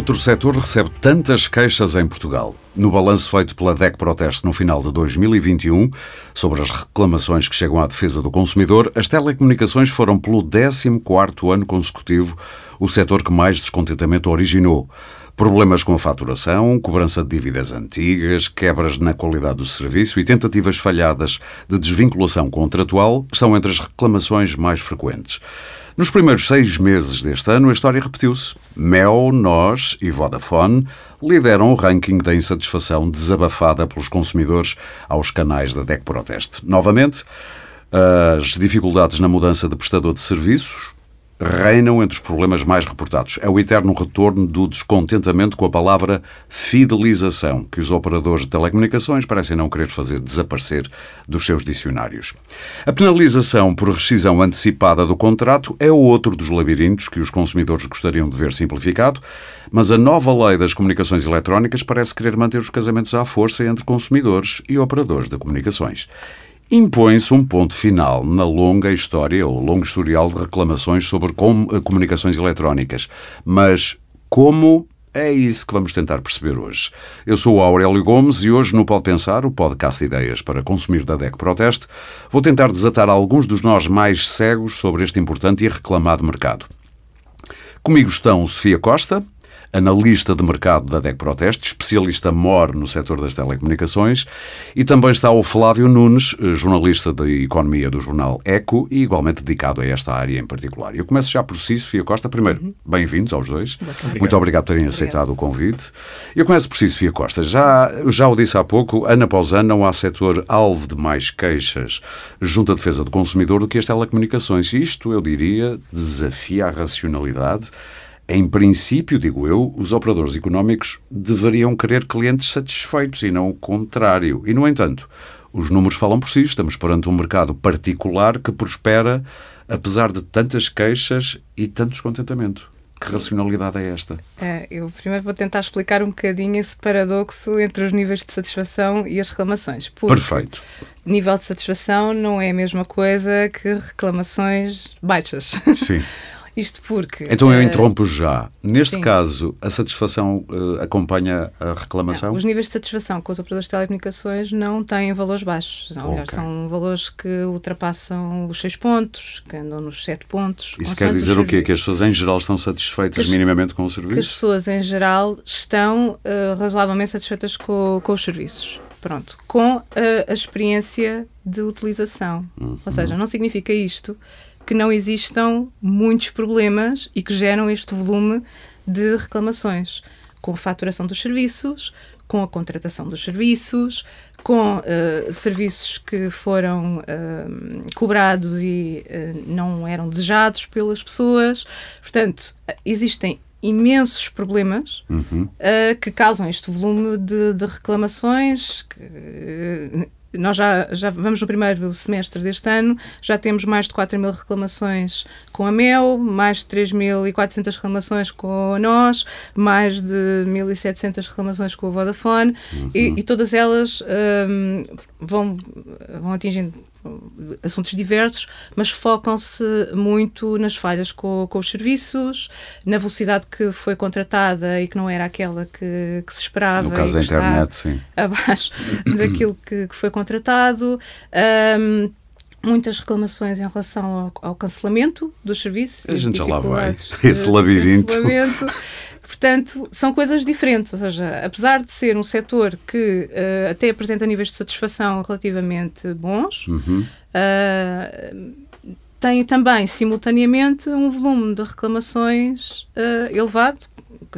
Outro setor recebe tantas queixas em Portugal. No balanço feito pela DEC Proteste no final de 2021, sobre as reclamações que chegam à defesa do consumidor, as telecomunicações foram, pelo 14º ano consecutivo, o setor que mais descontentamento originou. Problemas com a faturação, cobrança de dívidas antigas, quebras na qualidade do serviço e tentativas falhadas de desvinculação contratual são entre as reclamações mais frequentes. Nos primeiros seis meses deste ano, a história repetiu-se. Mel, Nós e Vodafone lideram o ranking da insatisfação desabafada pelos consumidores aos canais da DEC Proteste. Novamente, as dificuldades na mudança de prestador de serviços, reinam entre os problemas mais reportados. É o eterno retorno do descontentamento com a palavra fidelização, que os operadores de telecomunicações parecem não querer fazer desaparecer dos seus dicionários. A penalização por rescisão antecipada do contrato é outro dos labirintos que os consumidores gostariam de ver simplificado, mas a nova lei das comunicações eletrónicas parece querer manter os casamentos à força entre consumidores e operadores de comunicações impõe-se um ponto final na longa história ou longo historial de reclamações sobre eh, comunicações eletrónicas. Mas como é isso que vamos tentar perceber hoje. Eu sou o Aurélio Gomes e hoje no Pode Pensar, o podcast de ideias para consumir da DEC Proteste, vou tentar desatar alguns dos nós mais cegos sobre este importante e reclamado mercado. Comigo estão Sofia Costa, analista de mercado da DEC Proteste, especialista mor no setor das telecomunicações, e também está o Flávio Nunes, jornalista de economia do jornal Eco e igualmente dedicado a esta área em particular. Eu começo já por si, Sofia Costa. Primeiro, uhum. bem-vindos aos dois. Obrigado. Muito obrigado por terem aceitado o convite. Eu começo por si, Sofia Costa. Já, já o disse há pouco, ano após ano não há setor alvo de mais queixas junto à defesa do consumidor do que as telecomunicações. Isto, eu diria, desafia a racionalidade em princípio, digo eu, os operadores económicos deveriam querer clientes satisfeitos e não o contrário. E, no entanto, os números falam por si. Estamos perante um mercado particular que prospera apesar de tantas queixas e tanto descontentamento. Que racionalidade é esta? É, eu primeiro vou tentar explicar um bocadinho esse paradoxo entre os níveis de satisfação e as reclamações. Perfeito. Nível de satisfação não é a mesma coisa que reclamações baixas. Sim. Isto porque. Então eu eh, interrompo já. Neste sim. caso, a satisfação uh, acompanha a reclamação? Não, os níveis de satisfação com os operadores de telecomunicações não têm valores baixos. Não, okay. são valores que ultrapassam os 6 pontos, que andam nos 7 pontos. Isso quer dizer o quê? Que as pessoas em geral estão satisfeitas que minimamente com o serviço? Que as pessoas em geral estão uh, razoavelmente satisfeitas com, com os serviços. Pronto, com uh, a experiência de utilização. Uhum. Ou seja, não significa isto que não existam muitos problemas e que geram este volume de reclamações, com a faturação dos serviços, com a contratação dos serviços, com uh, serviços que foram uh, cobrados e uh, não eram desejados pelas pessoas. Portanto, existem imensos problemas uhum. que causam este volume de, de reclamações que nós já, já vamos no primeiro semestre deste ano, já temos mais de 4 mil reclamações com a MEL, mais de 3.400 reclamações com a NOS, mais de 1.700 reclamações com a Vodafone uhum. e, e, todas elas um, vão, vão atingindo assuntos diversos, mas focam-se muito nas falhas com, com, os serviços, na velocidade que foi contratada e que não era aquela que, que se esperava. No caso da internet, sim. Abaixo daquilo que, que foi contratado. Um, muitas reclamações em relação ao, ao, cancelamento dos serviços. A gente já lá vai. Esse labirinto. Portanto, são coisas diferentes. Ou seja, apesar de ser um setor que uh, até apresenta níveis de satisfação relativamente bons, uhum. uh, tem também, simultaneamente, um volume de reclamações uh, elevado,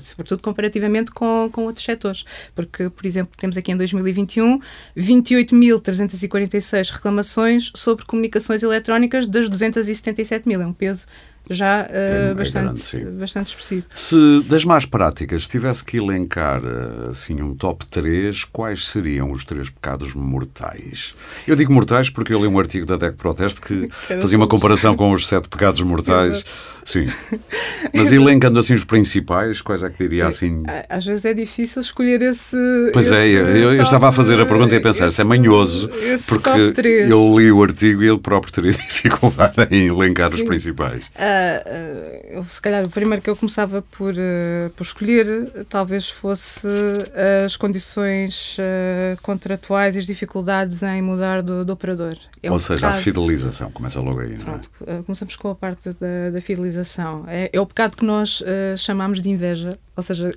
sobretudo comparativamente com, com outros setores. Porque, por exemplo, temos aqui em 2021 28.346 reclamações sobre comunicações eletrónicas das 277 mil. É um peso já uh, é, bastante, é grande, bastante expressivo. Se das mais práticas tivesse que elencar eh, assim um top 3, quais seriam os três pecados mortais? Eu digo mortais porque eu li um artigo da DEC Proteste que fazia uma comparação com os sete pecados mortais. Sim. Mas elencando assim os principais, quais é que diria assim? Às vezes é difícil escolher esse. Pois é, esse é, eu, eu estava a fazer a pergunta e a pensar, esse, se é manhoso, porque eu li o artigo e ele próprio teria dificuldade em elencar Sim. os principais. Uh, Uh, uh, se calhar o primeiro que eu começava por, uh, por escolher talvez fosse as condições contratuais e as dificuldades em mudar do, do operador. É Ou um seja, pecado... a fidelização, começa logo aí. É? Pronto, começamos com a parte da, da fidelização. É, é, o pecado que nós chamamos de inveja, ou seja,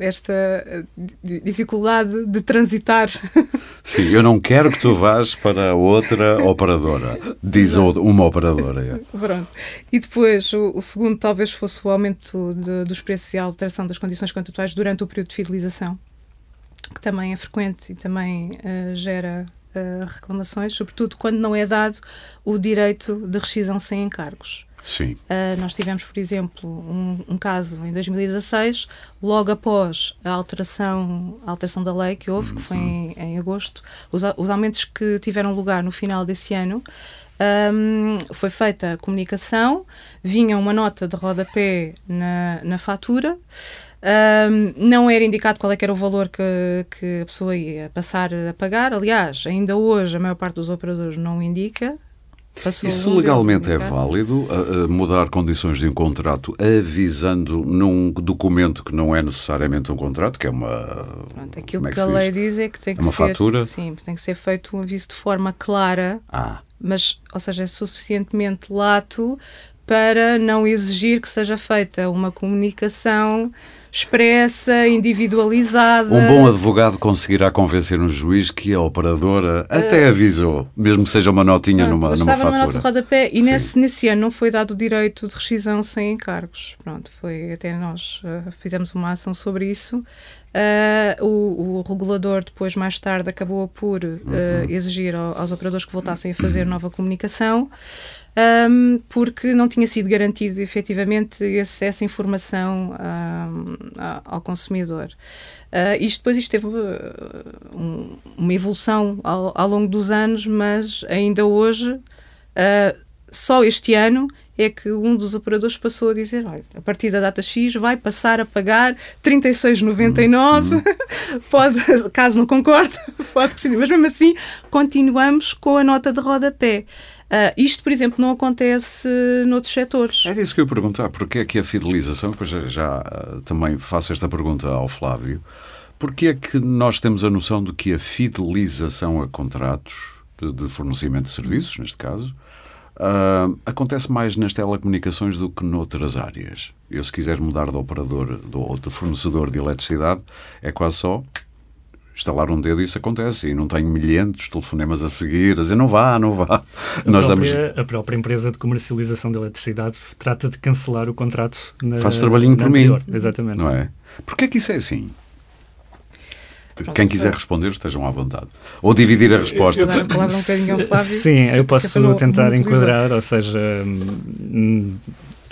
esta dificuldade de transitar. Sim, eu não quero que tu vás para outra operadora, diz uma operadora. É. Pronto. E depois, o, o, segundo talvez fosse o aumento de, dos preços e a alteração das condições contratuais durante o período de fidelização, que também é frequente e também uh, gera uh, reclamações, sobretudo quando não é dado o direito de rescisão sem encargos. Sim. Uh, nós tivemos, por exemplo, um, um, caso em 2016, logo após a alteração, a alteração da lei que houve, uhum. que foi em, em agosto, os, os, aumentos que tiveram lugar no final desse ano, um, foi feita a comunicação, vinha uma nota de rodapé na, na fatura. Um, não era indicado qual é era o valor que, que a pessoa ia passar a pagar. Aliás, ainda hoje a maior parte dos operadores não indica. Passou Isso legalmente é válido, a, a mudar condições de um contrato avisando num documento que não é necessariamente um contrato, que é uma. Pronto, aquilo é que, que a lei diz é que tem é que uma ser. fatura? Sim, tem que ser feito um aviso de forma clara. Ah mas, ou seja, é suficientemente lato para não exigir que seja feita uma comunicação expressa, individualizada. Um bom advogado conseguirá convencer um juiz que a operadora até uh, avisou, mesmo que seja uma notinha pronto, numa, numa fatura. Uma nota de rodapé e nesse, nesse ano não foi dado o direito de rescisão sem encargos. Pronto, foi até nós uh, fizemos uma ação sobre isso. Uh, o, o, regulador depois, mais tarde, acabou por uh, uhum. exigir ao, aos operadores que voltassem a fazer nova comunicação, um, porque não tinha sido garantido efetivamente esse, essa informação um, ao consumidor. Uh, isto depois isto teve um, uma evolução ao, ao, longo dos anos, mas ainda hoje, só este ano, é que um dos operadores passou a dizer, olha, a partir da data X vai passar a pagar 36,99, uhum. pode, caso não concorde, pode questionar, mas mesmo assim continuamos com a nota de rodapé. Uh, isto, por exemplo, não acontece noutros setores. Era isso que eu ia perguntar, porque é que a fidelização, depois já, uh, também faço esta pergunta ao Flávio, porque é que nós temos a noção de que a fidelização a contratos de, fornecimento de serviços, neste caso, Uh, acontece mais nas telecomunicações do que noutras áreas. Eu, se quiser mudar de operador ou de fornecedor de eletricidade, é quase só estalar um dedo e isso acontece. E não tenho milhentos telefonemas a seguir, a dizer não vá, não vá. A, Nós própria, damos... a própria empresa de comercialização de eletricidade trata de cancelar o contrato na, Faz trabalhinho por mim. Exatamente. Não é? Porquê é que isso é assim? Quem quiser responder, estejam à vontade. Ou dividir a resposta. Eu, eu, eu, um Sim, eu posso tentar enquadrar, ou seja, hum,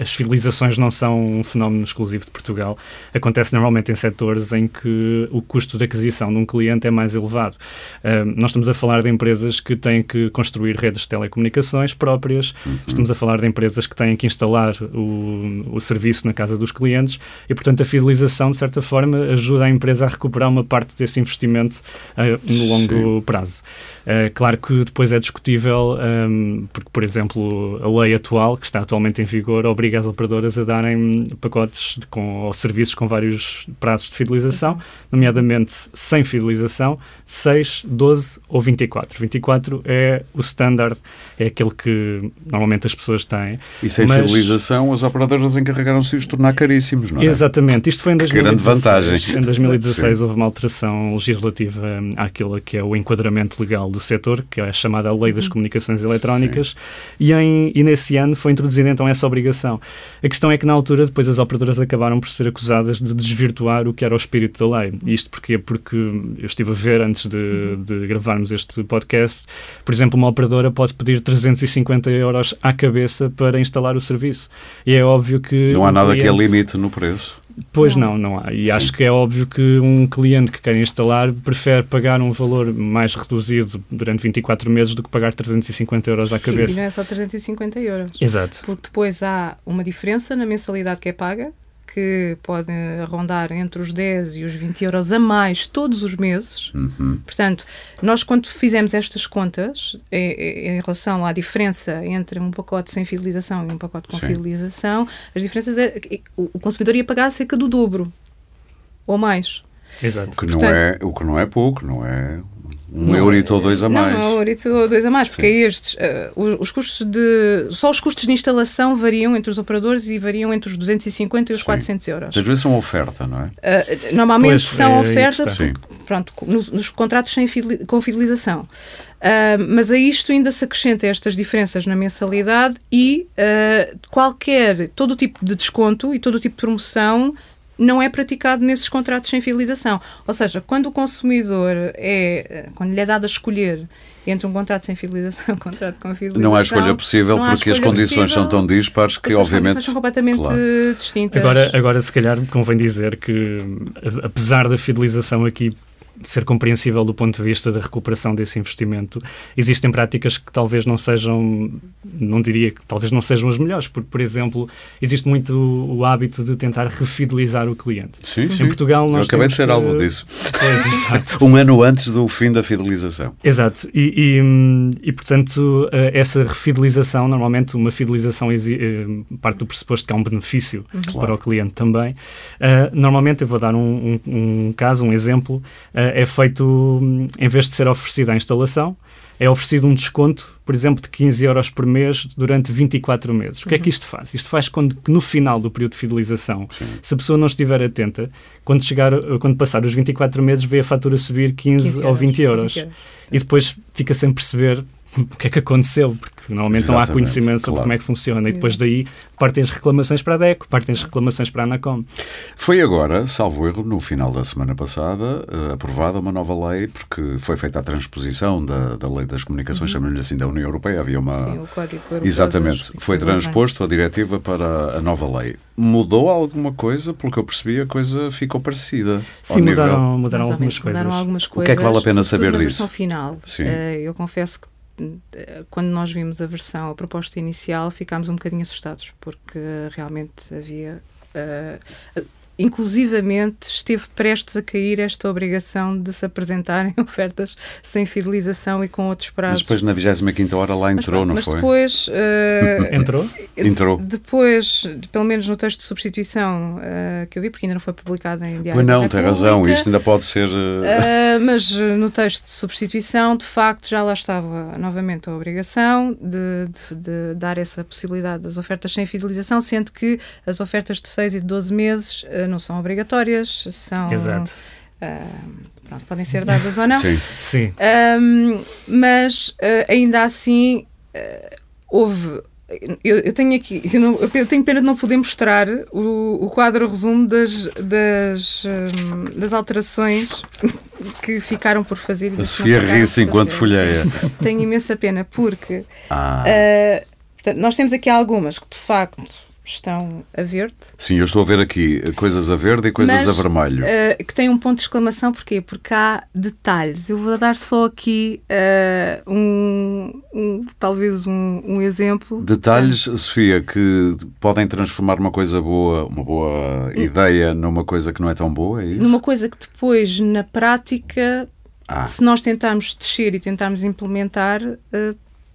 as fidelizações não são um fenómeno exclusivo de Portugal. Acontece normalmente em setores em que o custo de aquisição de um cliente é mais elevado. Uh, nós estamos a falar de empresas que têm que construir redes de telecomunicações próprias, uhum. estamos a falar de empresas que têm que instalar o, o serviço na casa dos clientes e, portanto, a fidelização, de certa forma, ajuda a empresa a recuperar uma parte desse investimento uh, no longo Sim. prazo. Uh, claro que depois é discutível, um, porque, por exemplo, a lei atual, que está atualmente em vigor, obriga obriga as operadoras a darem pacotes de, com, ou serviços com vários prazos de fidelização, nomeadamente sem fidelização, 6, 12 ou 24. 24 é o standard, é aquele que normalmente as pessoas têm. E sem mas... fidelização, as operadoras encarregaram-se de os tornar caríssimos, não é? Exatamente. Isto foi em 2016. Que grande vantagem. Em 2016 houve uma alteração legislativa hum, àquilo que é o enquadramento legal do setor, que é a chamada Lei das uhum. Comunicações Eletrónicas, e, em, e nesse ano foi introduzida então essa obrigação. A questão é que na altura depois as operadoras acabaram por ser acusadas de desvirtuar o que era o espírito da lei. E isto porquê? Porque eu estive a ver antes de, de gravarmos este podcast, por exemplo, uma operadora pode pedir 350 euros à cabeça para instalar o serviço. E é óbvio que... Não há nada cliente... que é limite no preço. Pois não, não há. E Sim. acho que é óbvio que um cliente que quer instalar prefere pagar um valor mais reduzido durante 24 meses do que pagar 350 euros à cabeça. E não é só 350 euros. Exato. Porque depois há uma diferença na mensalidade que é paga, que podem rondar entre os 10 e os 20 euros a mais todos os meses. Uhum. Portanto, nós quando fizemos estas contas, em, em, relação à diferença entre um pacote sem fidelização e um pacote com Sim. fidelização, as diferenças é, o, o consumidor ia pagar cerca do dobro ou mais. Exato. O que, Portanto, não é, o que não é pouco, não é um não, eurito ou dois a mais. Não, um eurito ou dois a mais, porque é estes, uh, os, os, custos de. Só os custos de instalação variam entre os operadores e variam entre os 250 e os Sim. 400 euros. Às vezes são oferta, não é? Uh, normalmente pois, são é, oferta, porque, pronto, nos, nos, contratos sem fidel, com fidelização. Uh, mas a isto ainda se acrescenta estas diferenças na mensalidade e qualquer, todo o tipo de desconto e todo o tipo de promoção não é praticado nesses contratos sem fidelização. Ou seja, quando o consumidor é, quando lhe é dado a escolher entre um contrato sem fidelização e um contrato com fidelização. Não há escolha possível porque escolha as condições possível, são tão dispares que, obviamente. As condições são completamente claro. distintas. Agora, agora, se calhar, convém dizer que, apesar da fidelização aqui ser compreensível do ponto de vista da recuperação desse investimento, existem práticas que talvez não sejam, não diria que talvez não sejam as melhores, porque, por exemplo, existe muito o, hábito de tentar refidelizar o cliente. Sim, em sim. Portugal nós Eu acabei de ser que... alvo disso. Pois, exato. um ano antes do fim da fidelização. Exato. E, e, e, portanto, eh, essa refidelização, normalmente uma fidelização eh, parte do pressuposto que há um benefício uhum. para o cliente também. Uh, normalmente, eu vou dar um, um, um caso, um exemplo, uh, é feito, em vez de ser oferecida a instalação, é oferecido um desconto, por exemplo, de 15 euros por mês durante 24 meses. O que é que isto faz? Isto faz quando no final do período de fidelização, Sim. se a pessoa não estiver atenta, quando, chegar, quando passar os 24 meses, vê a fatura subir 15, 15 ou 20 euros. 20 euros. E depois fica sem perceber o que é que aconteceu, porque normalmente Exatamente, não há conhecimento sobre claro. como é que funciona e depois daí partem as reclamações para a DECO, partem as reclamações para a ANACOM. Foi agora, salvo erro, no final da semana passada, uh, aprovada uma nova lei, porque foi feita a transposição da, da lei das comunicações, uhum. chamamos-lhe assim, da União Europeia, havia uma... Sim, o Código Europeu Exatamente, foi transposto a diretiva para a nova lei. Mudou alguma coisa? Pelo que eu percebi, a coisa ficou parecida. Sim, mudaram, mudaram algumas coisas. Mudaram algumas coisas. O que é que vale a pena saber disso? Final, Sim. Uh, eu confesso que quando nós vimos a versão, a proposta inicial, ficámos um bocadinho assustados, porque realmente havia. Uh, inclusivamente esteve prestes a cair esta obrigação de se apresentarem ofertas sem fidelização e com outros prazos. Mas depois na 25 hora lá entrou, mas, não mas foi? depois... Uh, entrou? Entrou. Depois, pelo menos no texto de substituição uh, que eu vi, porque ainda não foi publicado em diário Pois não, tem razão, isto ainda pode ser... Uh... mas no texto de substituição, de facto, já lá estava novamente a obrigação de, de, de dar essa possibilidade das ofertas sem fidelização, sendo que as ofertas de 6 e de 12 meses não são obrigatórias, são. Exato. Uh, pronto, podem ser dadas ou não. Sim. Sim. Um, mas uh, ainda assim uh, houve. Eu, eu, tenho aqui, eu, não, eu, tenho pena de não poder mostrar o, o quadro resumo das, das, um, das alterações que ficaram por fazer. A Sofia ri-se enquanto folheia. Tenho imensa pena, porque ah. uh, portanto, nós temos aqui algumas que de facto estão a verde. Sim, eu estou a ver aqui coisas a verde e coisas mas, a vermelho. Uh, que tem um ponto de exclamação, porquê? Porque há detalhes. Eu vou dar só aqui uh, um, um, talvez um, um, exemplo. Detalhes, uh, Sofia, que podem transformar uma coisa boa, uma boa ideia, numa coisa que não é tão boa, é isso? Numa coisa que depois, na prática, ah. se nós tentarmos descer e tentarmos implementar,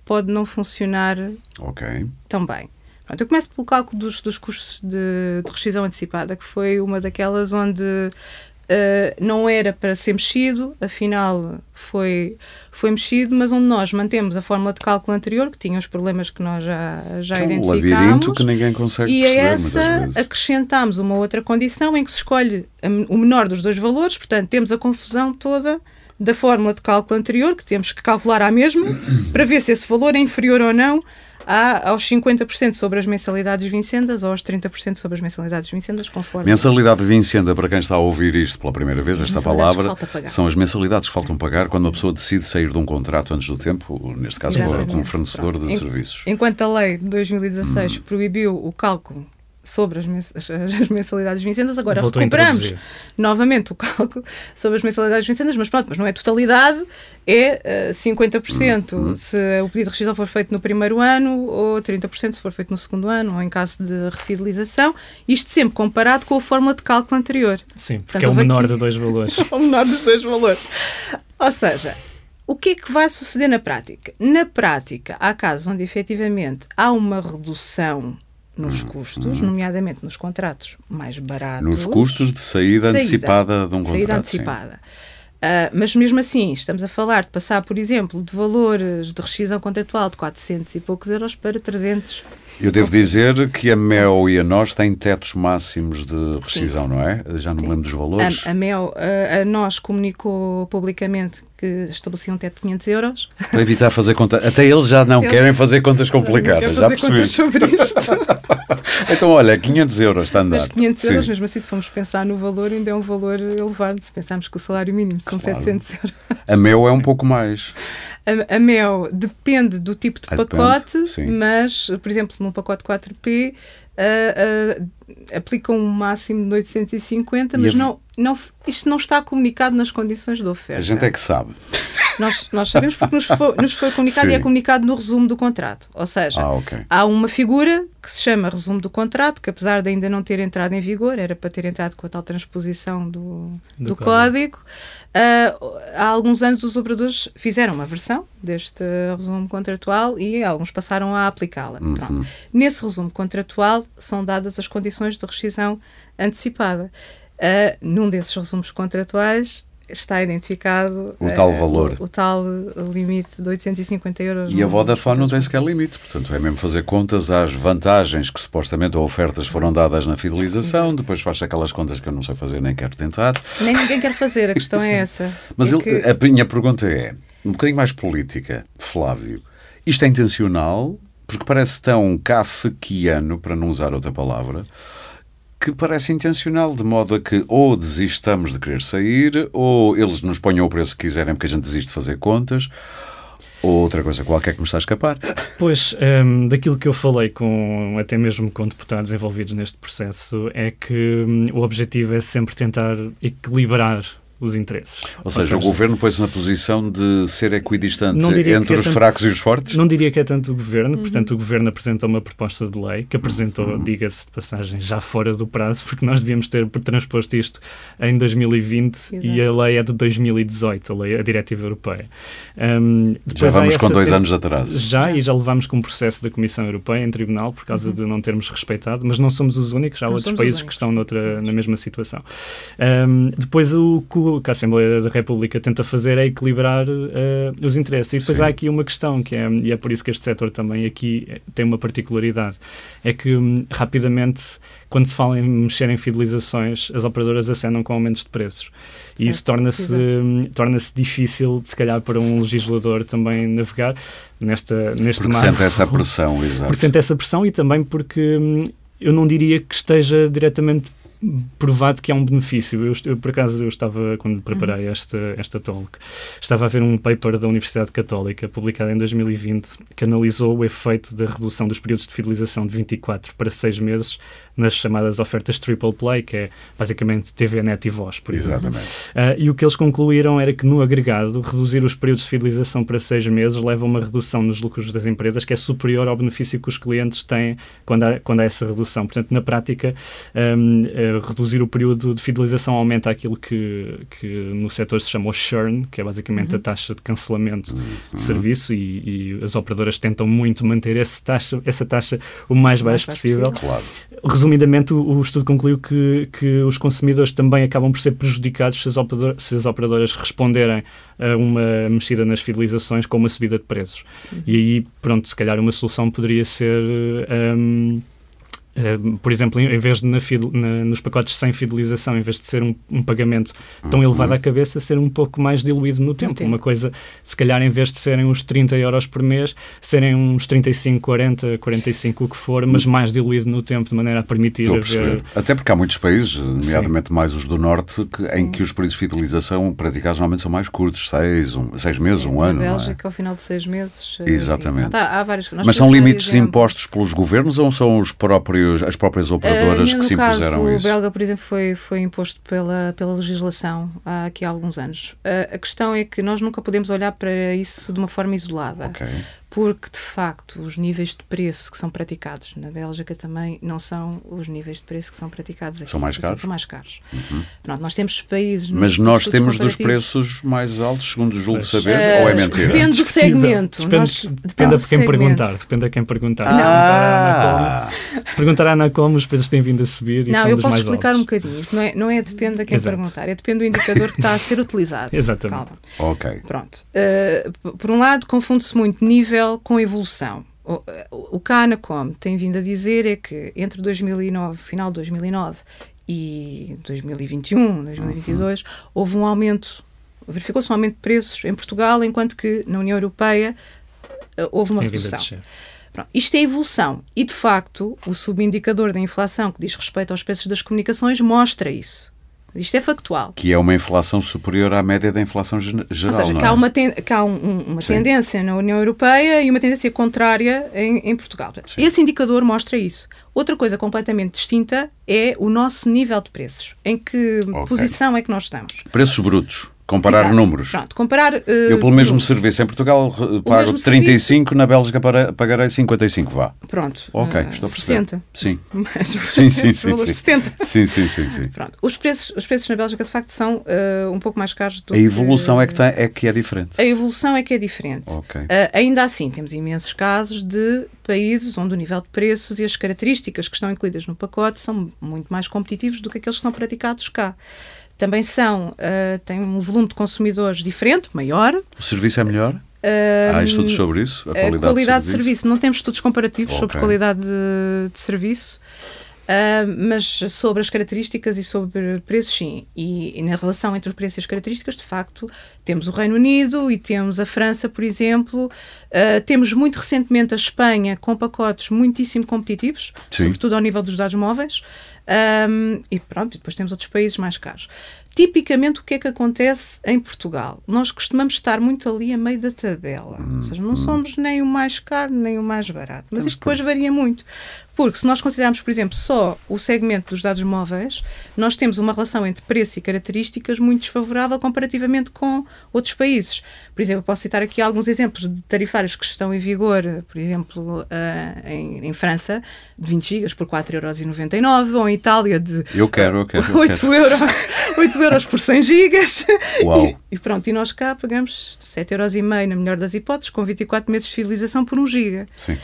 pode não funcionar okay. tão bem. Pronto, eu começo pelo cálculo dos, dos custos de, de rescisão antecipada, que foi uma daquelas onde uh, não era para ser mexido, afinal foi, foi mexido, mas onde nós mantemos a fórmula de cálculo anterior, que tinha os problemas que nós já, já é identificámos. Um labirinto que ninguém consegue e perceber, a essa acrescentámos uma outra condição em que se escolhe o menor dos dois valores, portanto temos a confusão toda da fórmula de cálculo anterior, que temos que calcular à mesma, para ver se esse valor é inferior ou não há aos 50% sobre as mensalidades vincendas ou aos 30% sobre as mensalidades vincendas, conforme. Mensalidade vincenda, para quem está a ouvir isto pela primeira vez, esta palavra, são as mensalidades que faltam pagar quando a pessoa decide sair de um contrato antes do tempo, neste caso com um fornecedor de serviços. Enquanto a lei de 2016 hum. proibiu o cálculo sobre as, as mensalidades vincendas. Agora Voltou recuperamos novamente o cálculo sobre as mensalidades vincendas, mas pronto, mas não é totalidade, é uh, 50% uhum. se o pedido de rescisão for feito no primeiro ano ou 30% se for feito no segundo ano ou em caso de refidelização. Isto sempre comparado com a fórmula de cálculo anterior. Sim, porque Portanto, é o menor aqui... de dois valores. o menor dos dois valores. Ou seja, o que é que vai suceder na prática? Na prática, há casos onde efetivamente há uma redução nos hum, custos, hum. nomeadamente nos contratos mais baratos. Nos custos de saída, saída antecipada de um contrato. Saída antecipada. Uh, mas mesmo assim, estamos a falar de passar, por exemplo, de valores de rescisão contratual de 400 e poucos euros para 300 eu devo dizer que a MEL e a nós têm tetos máximos de rescisão, Sim. não é? Já não me lembro dos valores. A, a MEL, a, a, nós comunicou publicamente que estabelecia teto de 500 euros. Para evitar fazer contas. Até eles já não eles querem fazer contas complicadas, já percebi. sobre isto. então, olha, 500 euros está a andar. Mas 500 Sim. euros, mesmo assim, se formos pensar no valor, ainda é um valor elevado. Se pensarmos que o salário mínimo são claro. 700 euros. A MEL é um pouco mais. A, a MEL depende do tipo de ah, pacote, mas, por exemplo, num pacote 4P, uh, uh, aplicam um máximo de 850, mas não, não, isto não está comunicado nas condições de oferta. A gente é que sabe. Nós, nós sabemos porque nos foi, nos foi comunicado Sim. e é comunicado no resumo do contrato. Ou seja, ah, okay. há uma figura que se chama resumo do contrato, que apesar de ainda não ter entrado em vigor, era para ter entrado com a tal transposição do, do, do código. código. Uh, há alguns anos os operadores fizeram uma versão deste resumo contratual e alguns passaram a aplicá-la. Uhum. Nesse resumo contratual são dadas as condições de rescisão antecipada. Uh, num desses resumos contratuais está identificado o tal valor, o, o, tal limite de 850 euros. E a Vodafone não tem sequer limite, portanto é mesmo fazer contas às vantagens que supostamente ou ofertas foram dadas na fidelização, depois faz aquelas contas que eu não sei fazer nem quero tentar. Nem ninguém quer fazer, a questão é essa. Mas é ele, que... a minha pergunta é, um bocadinho mais política, Flávio, isto é intencional? Porque parece tão kafkiano, para não usar outra palavra, que parece intencional, de modo a que ou desistamos de querer sair, ou eles nos ponham o preço que quiserem porque a gente desiste de fazer contas, ou outra coisa qualquer que me está a escapar. Pois, um, ehm, daquilo que eu falei com até mesmo com deputados envolvidos neste processo, é que um, o objetivo é sempre tentar equilibrar os interesses. Ou, Ou seja, seja, o governo pôs-se na posição de ser equidistante entre é os tanto, fracos e os fortes? Não diria que é tanto o governo, uhum. portanto, o governo apresentou uma proposta de lei que apresentou, uhum. diga-se de passagem, já fora do prazo, porque nós devíamos ter transposto isto em 2020 Exato. e a lei é de 2018, a, lei, a diretiva europeia. Um, já vamos com dois anos atrás. Já, já, e já levámos com um processo da Comissão Europeia em tribunal por causa uhum. de não termos respeitado, mas não somos os únicos, há não outros países que estão noutra, na mesma situação. Um, depois o que a Assembleia da República tenta fazer é equilibrar uh, os interesses. E depois Sim. há aqui uma questão, que é, e é por isso que este setor também aqui tem uma particularidade, é que um, rapidamente, quando se fala em mexer em fidelizações, as operadoras acenam com aumentos de preços. E isso torna-se um, torna difícil, se calhar, para um legislador também navegar nesta, neste porque mar. Porque sente essa pressão, exato. Porque sente essa pressão e também porque hum, eu não diria que esteja diretamente provado que há um benefício. Eu, eu, por acaso, eu estava, quando preparei uhum. esta, esta talk, estava a ver um paper da Universidade Católica, publicado em 2020, que analisou o efeito da redução dos períodos de fidelização de 24 para 6 meses nas chamadas ofertas triple play, que é basicamente TV, net e voz, por Exatamente. exemplo. Uh, e o que eles concluíram era que, no agregado, reduzir os períodos de fidelização para seis meses leva a uma redução nos lucros das empresas que é superior ao benefício que os clientes têm quando há, quando há essa redução. Portanto, na prática, um, uh, ah, reduzir o período de fidelização aumenta aquilo que, que no setor se chama o churn, que é basicamente uhum. a taxa de cancelamento uhum. de serviço, e, e, as operadoras tentam muito manter essa taxa, essa taxa o mais, baixo possível. possível. Claro resumidamente, o, o, estudo concluiu que, que os consumidores também acabam por ser prejudicados se as, operadoras, se as operadoras responderem a uma mexida nas fidelizações com uma subida de preços. Uhum. E aí, pronto, se calhar uma solução poderia ser. Um, Uh, por exemplo, em vez de na, na, nos pacotes sem fidelização, em vez de ser um, um pagamento tão uhum. elevado à cabeça, ser um pouco mais diluído no tempo. Uma coisa, se calhar, em vez de serem uns 30 euros por mês, serem uns 35, 40, 45, o que for, mas mais diluído no tempo, de maneira a permitir haver... Até porque há muitos países, nomeadamente Sim. mais os do Norte, que, em que os períodos de fidelização praticados normalmente são mais curtos, seis, um, seis meses, um ano. Na Bélgica, é? ao final de seis meses. Eh, Exatamente. Assim, há vários, mas são limites impostos pelos governos ou são os próprios próprios, as próprias operadoras uh, que se impuseram isso? O belga, por exemplo, foi, foi imposto pela, pela legislação há aqui há alguns anos. Uh, a questão é que nós nunca podemos olhar para isso de uma forma isolada. Okay porque de facto os níveis de preço que são praticados na Bélgica também não são os níveis de preço que são praticados aqui. São mais caros? São mais caros. Uhum. Pronto, nós temos países. Mas nós temos dos preços mais altos, segundo julgo saber, uh, ou é mentira? Depende do segmento. Depende, nós, depende, de quem perguntar. Depende a quem perguntar. Se, ah. perguntar se perguntar à Anacom, os preços têm vindo a subir. não, eu posso explicar altos. um bocadinho. Isso não é, não é depende a quem Exato. perguntar, é depende do indicador que está a ser utilizado. Exatamente. Calma. Ok. Pronto. Uh, por um lado, confunde-se muito nível com evolução o que a Anacom tem vindo a dizer é que entre 2009, final de 2009 e 2021, 2022, uhum. houve um aumento, verificou-se um aumento de preços em Portugal, enquanto que na União Europeia eh, houve uma redução. Pronto, isto é evolução e, de facto, o subindicador da inflação que diz respeito aos preços das comunicações mostra isso. Isto é factual. Que é uma inflação superior à média da inflação geral. Ou seja, que há é? uma, ten que há um, uma tendência na União Europeia e uma tendência contrária em, em Portugal. Sim. Esse indicador mostra isso. Outra coisa completamente distinta é o nosso nível de preços. Em que okay. posição é que nós estamos? Preços brutos. Comparar Exato. números. Pronto, comparar. Uh, eu, pelo mesmo números. serviço em Portugal, pago 35, serviço... na Bélgica pagarei 55, vá. Pronto. Ok, uh, estou a perceber. 60. Sim. Mas, sim, sim, sim. sim. 70. Sim, sim, sim, sim. Pronto. Os preços, os preços na Bélgica, de facto, são uh, um pouco mais caros do A evolução que, é, que tem, é que é diferente. A evolução é que é diferente. Ok. ainda assim, temos imensos casos de países onde o nível de preços e as características que estão incluídas no pacote são muito mais competitivos do que aqueles que são praticados cá também são, uh, têm um volume de consumidores diferente, maior. O serviço é melhor? Há estudos sobre isso? A qualidade, a qualidade de, serviço? de, serviço? Não temos estudos comparativos okay. sobre qualidade de, de serviço. Uh, mas sobre as características e sobre preços, sim. E, e, na relação entre os preços e as características, de facto, temos o Reino Unido e temos a França, por exemplo. Uh, temos muito recentemente a Espanha com pacotes muitíssimo competitivos, sim. sobretudo ao nível dos dados móveis. Um, e pronto, depois temos outros países mais caros. Tipicamente, o que é que acontece em Portugal? Nós costumamos estar muito ali a meio da tabela. Hum, Ou seja, não hum. somos nem o mais caro nem o mais barato. Mas isto depois varia muito. Porque se nós considerarmos, por exemplo, só o segmento dos dados móveis, nós temos uma relação entre preço e características muito desfavorável comparativamente com outros países. Por exemplo, posso citar aqui alguns exemplos de tarifários que estão em vigor, por exemplo, uh, em, em, França, de 20 gigas por 4,99€ ou em Itália de eu quero, eu quero, 8, quero. Euros, 8 euros por 100 gigas. Uau. E, e pronto, e nós cá pagamos 7,5€ na melhor das hipóteses, com 24 meses de fidelização por 1 giga. Sim.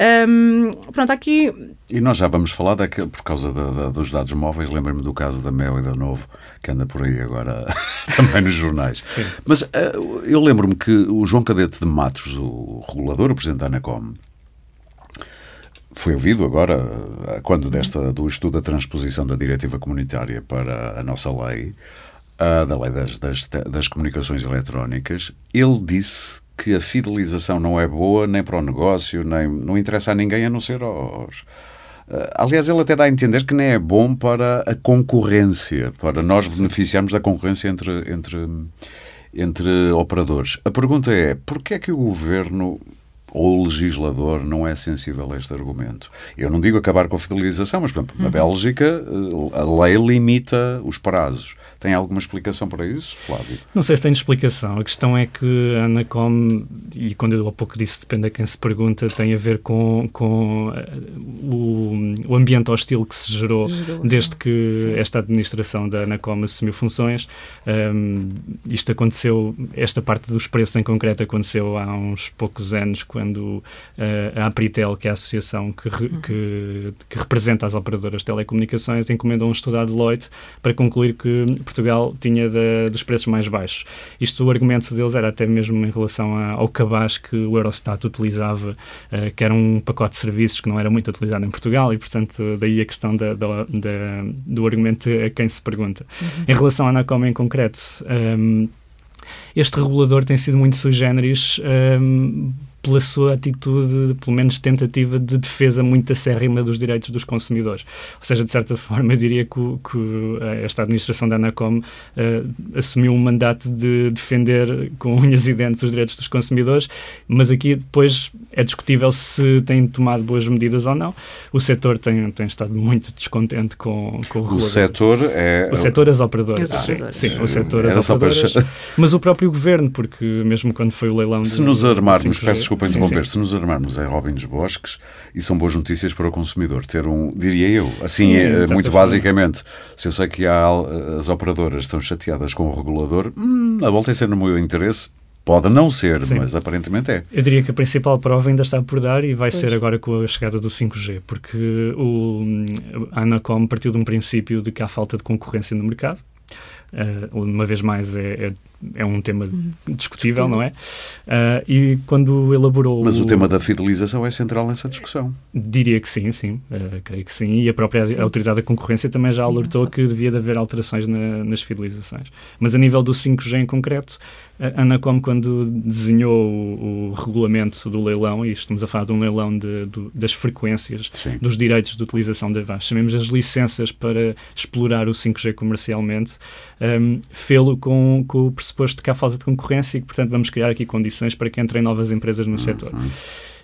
Um, pronto, aqui. E nós já vamos falar daquele, por causa da, da, dos dados móveis. Lembro-me do caso da Mel e da Novo, que anda por aí agora também nos jornais. Sim. Mas uh, eu lembro-me que o João Cadete de Matos, o regulador, o presidente da Anacom, foi ouvido agora, eh, quando desta, do estudo da transposição da diretiva comunitária para a nossa lei, uh, da lei das, das, das comunicações eletrónicas, ele disse que a fidelização não é boa nem para o negócio, nem não interessa a ninguém a não ser aos. Eh, aliás, ele até dá a entender que nem é bom para a concorrência, para nós beneficiarmos da concorrência entre, entre, entre operadores. A pergunta é: porquê é que o governo ou o legislador não é sensível a este argumento. Eu não digo acabar com a fidelização, mas, por exemplo, na uhum. Bélgica eh, a lei limita os prazos. Tem alguma explicação para isso, Flávio? Não sei se tem explicação. A questão é que a Anacom, e quando eu há pouco disse depende a quem se pergunta, tem a ver com, com eh, o, o ambiente hostil que se gerou, gerou desde que sim. esta administração da Anacom assumiu funções. Um, isto aconteceu, esta parte dos preços em concreto aconteceu há uns poucos anos, quando uh, a Apritel, que é a associação que, re, uhum. que, que, representa as operadoras de telecomunicações, encomendou um estudo à Deloitte para concluir que Portugal tinha de, dos preços mais baixos. Isto, o argumento deles era até mesmo em relação a, ao cabaz que o Eurostat utilizava, uh, que era um pacote de serviços que não era muito utilizado em Portugal e, portanto, daí a questão da, da, da, do argumento a quem se pergunta. Uhum. Em relação à Anacom em concreto, um, este regulador tem sido muito sui generis um, pela sua atitude, pelo menos tentativa de defesa muito acérrima dos direitos dos consumidores. Ou seja, de certa forma, eu diria que, que esta administração da Anacom uh, assumiu um mandato de defender com unhas e dentes os direitos dos consumidores, mas aqui depois é discutível se têm tomado boas medidas ou não. O setor tem, tem estado muito descontente com, com o regulador. O setor é... O setor, as operadoras. Sim, sim, o setor, as operadoras. Para... Mas o próprio governo, porque mesmo quando foi o leilão... Se de, nos armarmos, peço desculpa interromper, se nos armarmos em Robin dos Bosques, e são boas notícias para o consumidor, ter um, diria eu, assim, sim, é, muito basicamente, se eu sei que há, as operadoras estão chateadas com o regulador, hum, a volta é ser no meu interesse, Pode não ser, Sim. mas aparentemente é. Eu diria que a principal prova ainda está por dar e vai pois. ser agora com a chegada do 5G, porque o, a Anacom partiu de um princípio de que há falta de concorrência no mercado. Uh, uma vez mais, é, é é um tema uhum. discutível, não é? Uh, e quando elaborou. Mas o, o, tema da fidelização é central nessa discussão. Diria que sim, sim, uh, creio que sim. E a própria sim. Autoridade da Concorrência também já alertou que devia de haver alterações na, nas fidelizações. Mas a nível do 5G em concreto, a Anacom, quando desenhou o, o, regulamento do leilão, e estamos a falar de um leilão de, de, das frequências, sim. dos direitos de utilização da VAS, chamemos as licenças para explorar o 5G comercialmente, um, fê-lo com, com o pressuposto de que há falta de concorrência e que, portanto, vamos criar aqui condições para que entrem novas empresas no uhum. setor.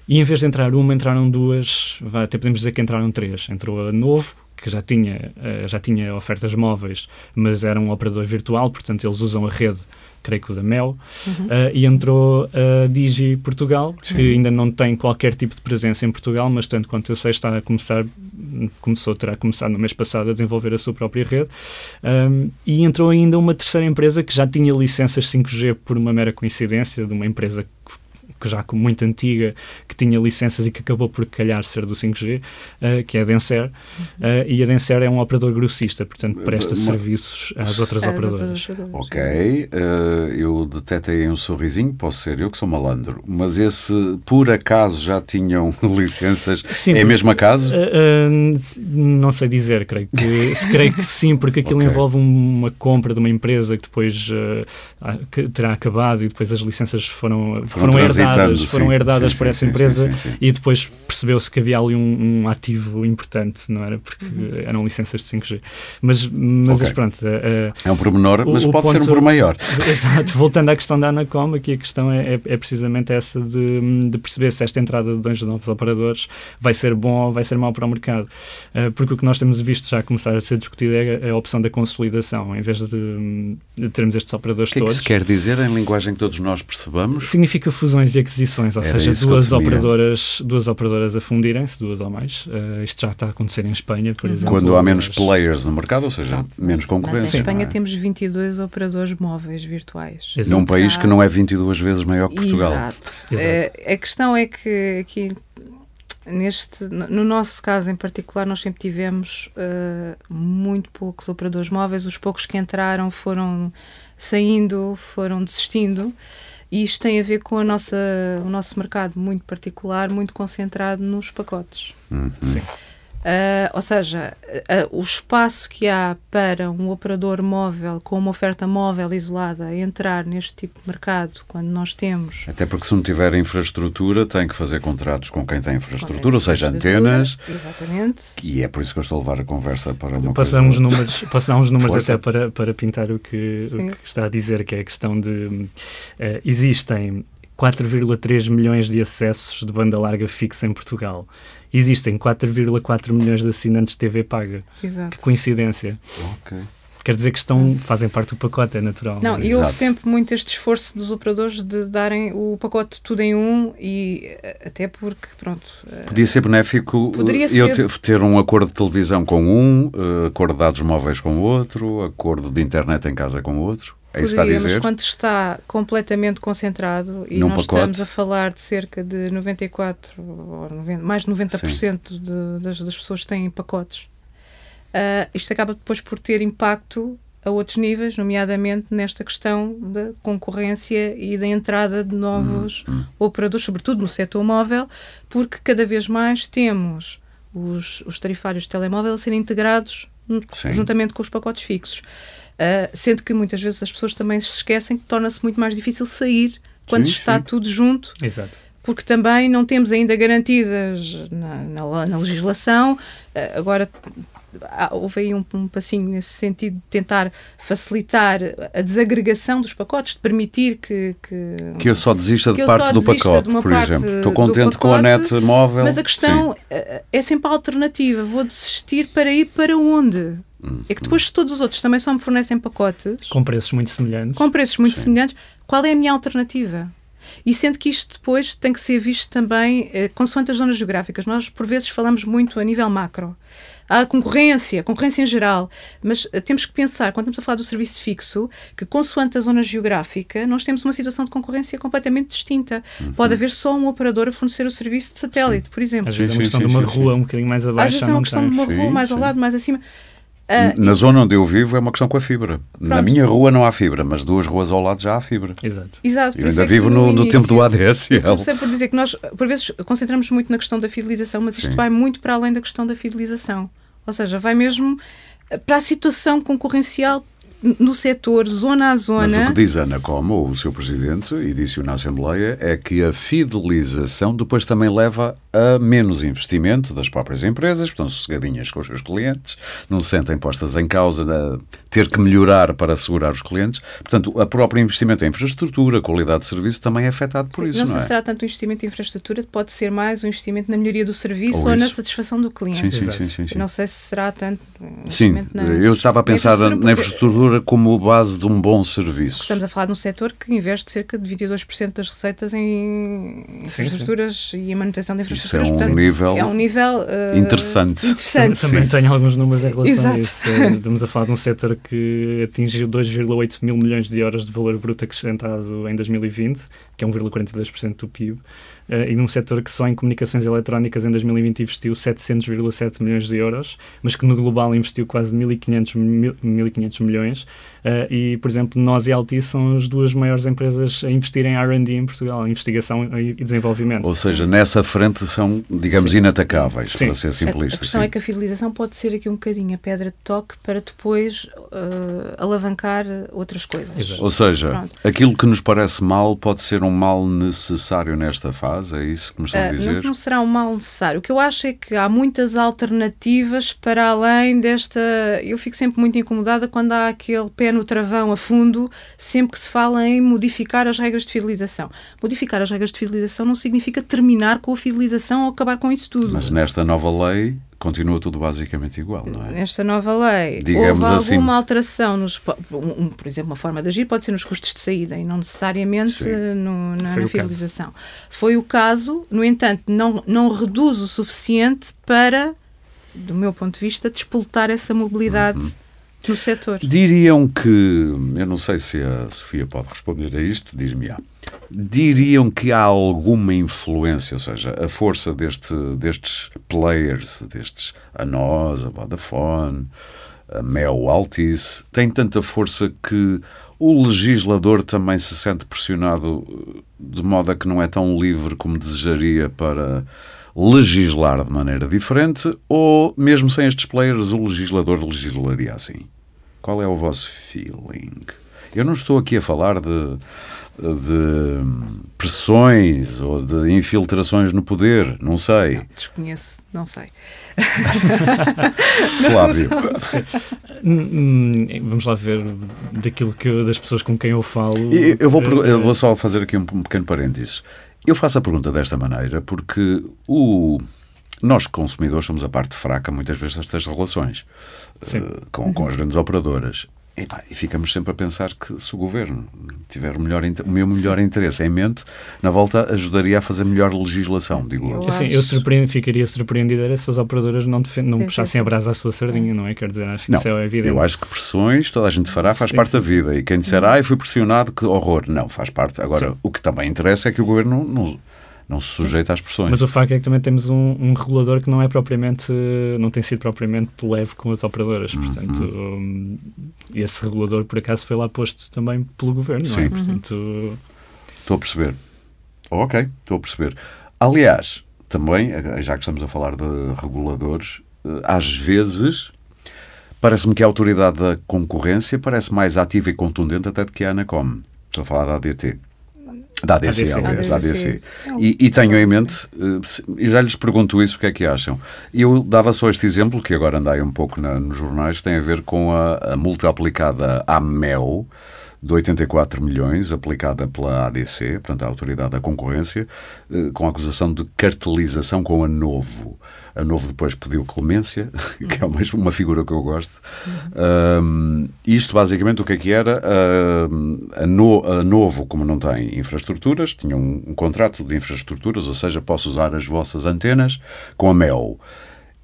E em vez de entrar uma, entraram duas, até podemos dizer que entraram três. Entrou a Novo, que já tinha, eh, já tinha ofertas móveis, mas era um operador virtual, portanto eles usam a rede creio que o da Mel, uhum. uh, e entrou a Digi Portugal, Sim. que ainda não tem qualquer tipo de presença em Portugal, mas tanto quanto eu sei está a começar, começou, terá começado no mês passado a desenvolver a sua própria rede, um, e entrou ainda uma terceira empresa que já tinha licenças 5G por uma mera coincidência, de uma empresa que que já muito antiga, que tinha licenças e que acabou por calhar ser do 5G, uh, eh, que é a Denser. Uh, e a Denser é um operador grossista, portanto presta serviços às outras é, operadoras. Ok, uh, eu detetei um sorrisinho, posso ser eu que sou malandro, mas esse por acaso já tinham licenças? Sim, é a mesma caso? não sei dizer, creio que, creio que sim, porque aquilo okay. envolve uma compra de uma empresa que depois que terá acabado e depois as licenças foram, foram, foram herdadas herdadas, foram herdadas sim, por essa empresa e depois percebeu-se que havia ali um, um, ativo importante, não era? Porque eram licenças de 5G. Mas, mas okay. pronto. Uh, é um pormenor, mas o, pode ponto, ser um por maior. Exato. Voltando à questão da Anacom, aqui a questão é, é, é, precisamente essa de, de, perceber se esta entrada de dois novos operadores vai ser bom ou vai ser mau para o mercado. Uh, porque o que nós temos visto já começar a ser discutido é, a opção da consolidação, em vez de, de termos estes operadores que todos. O que é que se quer dizer em linguagem que todos nós percebamos? Significa fusões e aquisições, ou Era seja, duas operadoras, duas operadoras a fundirem-se, duas ou mais. Uh, isto já está a acontecer em Espanha, por exemplo. Quando há menos players no mercado, ou seja, ah, menos concorrência. Mas em Espanha é? temos 22 operadores móveis virtuais. Exato. Num país que não é 22 vezes maior que Portugal. Exato. Exato. Uh, a questão é que aqui neste, no nosso caso em particular, nós sempre tivemos uh, muito poucos operadores móveis. Os poucos que entraram foram saindo, foram desistindo. E isto tem a ver com a nossa, o nosso mercado muito particular, muito concentrado nos pacotes. Uhum. Sim. Uh, ou seja, uh, o espaço que há para um operador móvel com uma oferta móvel isolada entrar neste tipo de mercado, quando nós temos. Até porque se não tiver infraestrutura, tem que fazer contratos com quem tem infraestrutura, ou seja, antenas. Exatamente. E é por isso que eu estou a levar a conversa para uma passar coisa... uns números, passar uns números até para, para pintar o que, o que, está a dizer, que é a questão de. Uh, existem 4,3 milhões de acessos de banda larga fixa em Portugal existem 4,4 milhões de assinantes de TV paga. Exato. Que coincidência. Ok. Quer dizer que estão, fazem parte do pacote, é natural. Não, e houve sempre muito este esforço dos operadores de darem o pacote tudo em um e eh, até porque, pronto... Eh, Podia ser benéfico Poderia eu ser... ter um acordo de televisão com um, eh, acordo de dados móveis com outro, acordo de internet em casa com outro. É isso Poderia, está a dizer? mas quando está completamente concentrado e Num nós pacote. estamos a falar de cerca de 94, ou 90, mais de 90% de, das, das pessoas têm pacotes, uh, isto acaba depois por ter impacto a outros níveis, nomeadamente nesta questão da concorrência e da entrada de novos hum, hum. operadores, sobretudo no setor móvel, porque cada vez mais temos os, os tarifários de telemóvel a serem integrados Sim. juntamente com os pacotes fixos. Uh, sendo que muitas vezes as pessoas também se esquecem que torna-se muito mais difícil sair quando sim, está sim. tudo junto. Exato. porque também não temos ainda garantidas na, na, na legislação. Agora houve aí um, um, passinho nesse sentido de tentar facilitar a desagregação dos pacotes, de permitir que. Que, que eu só desista de parte do pacote, por exemplo. Estou contente pacote, com a net móvel. Mas a questão sim. Eh, é sempre a alternativa. Vou desistir para ir para onde? Hum, é que depois, se todos os outros também só me fornecem pacotes. Com preços muito semelhantes. Com preços muito sim. semelhantes, qual é a minha alternativa? E sendo que isto depois tem que ser visto também eh, consoante as zonas geográficas. Nós, por vezes, falamos muito a nível macro. Há a concorrência, concorrência em geral, mas uh, temos que pensar, quando estamos a falar do serviço fixo, que consoante a zona geográfica, nós temos uma situação de concorrência completamente distinta. Uhum. Pode haver só um operador a fornecer o serviço de satélite, sim. por exemplo. Às vezes é uma questão sim, sim, de uma rua um bocadinho mais abaixo. Às vezes é uma questão de uma rua mais ao lado, mais acima. Uh, Na e... zona onde eu vivo é uma questão com a fibra. Pronto. Na minha rua não há fibra, mas duas ruas ao lado já há fibra. Exato. Exato eu ainda é vivo no, no, tempo do ADSL. Comecei por dizer que nós, por vezes, concentramos muito na questão da fidelização, mas isto Sim. vai muito para além da questão da fidelização. Ou seja, vai mesmo para a situação concorrencial no setor, zona a zona. Mas o que diz a Anacom, ou o seu presidente, e disse-o na Assembleia, é que a fidelização depois também leva a menos investimento das próprias empresas, estão sossegadinhas com os seus clientes, não se sentem postas em causa de ter que melhorar para assegurar os clientes. Portanto, o próprio investimento em infraestrutura, qualidade de serviço também é afetado por Sim, isso. Não, não sei é? se será tanto o investimento em infraestrutura, pode ser mais o investimento na melhoria do serviço ou, ou na satisfação do cliente. Sim, sim, sim, sim, Não sei se será tanto. Sim, na, eu estava a pensar na infraestrutura, como base de um bom serviço. Estamos a falar de um setor que investe cerca de 22% das receitas em infraestruturas sim, sim. e em manutenção de infraestruturas. Isso é um Portanto, nível, é um nível uh, interessante. interessante. Também, tenho alguns números em relação Exato. a isso. Estamos a falar de um setor que atingiu 2,8 mil milhões de euros de valor bruto acrescentado em 2020, que é 1,42% do PIB. Uh, e num setor que só em comunicações eletrónicas em 2020 investiu 700,7 milhões de euros, mas que no global investiu quase 1.500 1.500 milhões. Uh, e, por exemplo, nós e a Altice são as duas maiores empresas a investir em R&D em Portugal, investigação e desenvolvimento. Ou seja, nessa frente são, digamos, sim. inatacáveis, sim. para ser simplista. A, a questão sim. é que a fidelização pode ser aqui um bocadinho a pedra de toque para depois uh, alavancar outras coisas. Exato. Ou seja, Pronto. aquilo que nos parece mal pode ser um mal necessário nesta fase? É isso que me estão a ah, dizer? Não, não será um mal necessário. O que eu acho é que há muitas alternativas para além desta. Eu fico sempre muito incomodada quando há aquele pé no travão a fundo, sempre que se fala em modificar as regras de fidelização. Modificar as regras de fidelização não significa terminar com a fidelização ou acabar com isso tudo. Mas nesta nova lei continua tudo basicamente igual, não é? Nesta nova lei, Digamos houve assim. alguma alteração, nos, um, por exemplo, uma forma de agir pode ser nos custos de saída e não necessariamente no, na, na fidelização. Foi o caso, no entanto, não, não reduz o suficiente para, do meu ponto de vista, despoltar essa mobilidade. Uhum no setor. Diriam que, eu não sei se a Sofia pode responder a isto, dir-me-á. Diriam que há alguma influência, ou seja, a força deste, destes players, destes a nós, a Vodafone, a Mel Altice, tem tanta força que o legislador também se sente pressionado de modo a que não é tão livre como desejaria para legislar de maneira diferente, ou mesmo sem estes players o legislador legislaria assim? Qual é o vosso feeling? Eu não estou aqui a falar de, de pressões ou de infiltrações no poder, não sei. Não, desconheço, não sei. Flávio. Hum, vamos lá ver daquilo que das pessoas com quem eu falo. Eu vou, eu vou só fazer aqui um pequeno parênteses. Eu faço a pergunta desta maneira porque o nós, consumidores, somos a parte fraca muitas vezes destas relações uh, com, com as grandes operadoras. E, pá, e, ficamos sempre a pensar que se o governo tiver o, melhor, o meu melhor Sim. interesse em mente, na volta ajudaria a fazer melhor legislação, digo eu. Sim, eu surpreend, ficaria surpreendida se as operadoras não, não puxassem a brasa à sua sardinha, não é? Quer dizer, acho que não, isso é evidente. Eu acho que pressões toda a gente fará, faz sim, parte sim. da vida. E quem disser, ah, fui pressionado, que horror. Não, faz parte. Agora, o que também interessa é que o governo não não se sujeita às pressões. Mas o facto é que também temos um, um, regulador que não é propriamente, não tem sido propriamente leve com as operadoras, uhum. portanto, um, esse regulador por acaso foi lá posto também pelo governo, Sim. não é? Portanto... Estou a perceber. Ok, estou a perceber. Aliás, também, já que estamos a falar de reguladores, eh, às vezes parece-me que a autoridade da concorrência parece mais ativa e contundente até do que a Anacom. Estou a falar da ADT. Da ADC, ADC. aliás, da ADC. ADC. E, e tenho em mente, eh, e já lhes pergunto isso, o que é que acham. Eu dava só este exemplo, que agora andai um pouco na- nos jornais, tem a ver com a, a multa aplicada à MEL, de 84 milhões, aplicada pela ADC, portanto a Autoridade da Concorrência, eh, com a acusação de cartelização com a Novo. A Novo depois pediu clemência, que é uma, figura que eu gosto. Um, isto basicamente o que é que era? Um, a, no- a Novo, como não tem infraestruturas, tinha um, um contrato de infraestruturas, ou seja, posso usar as vossas antenas com a MEL.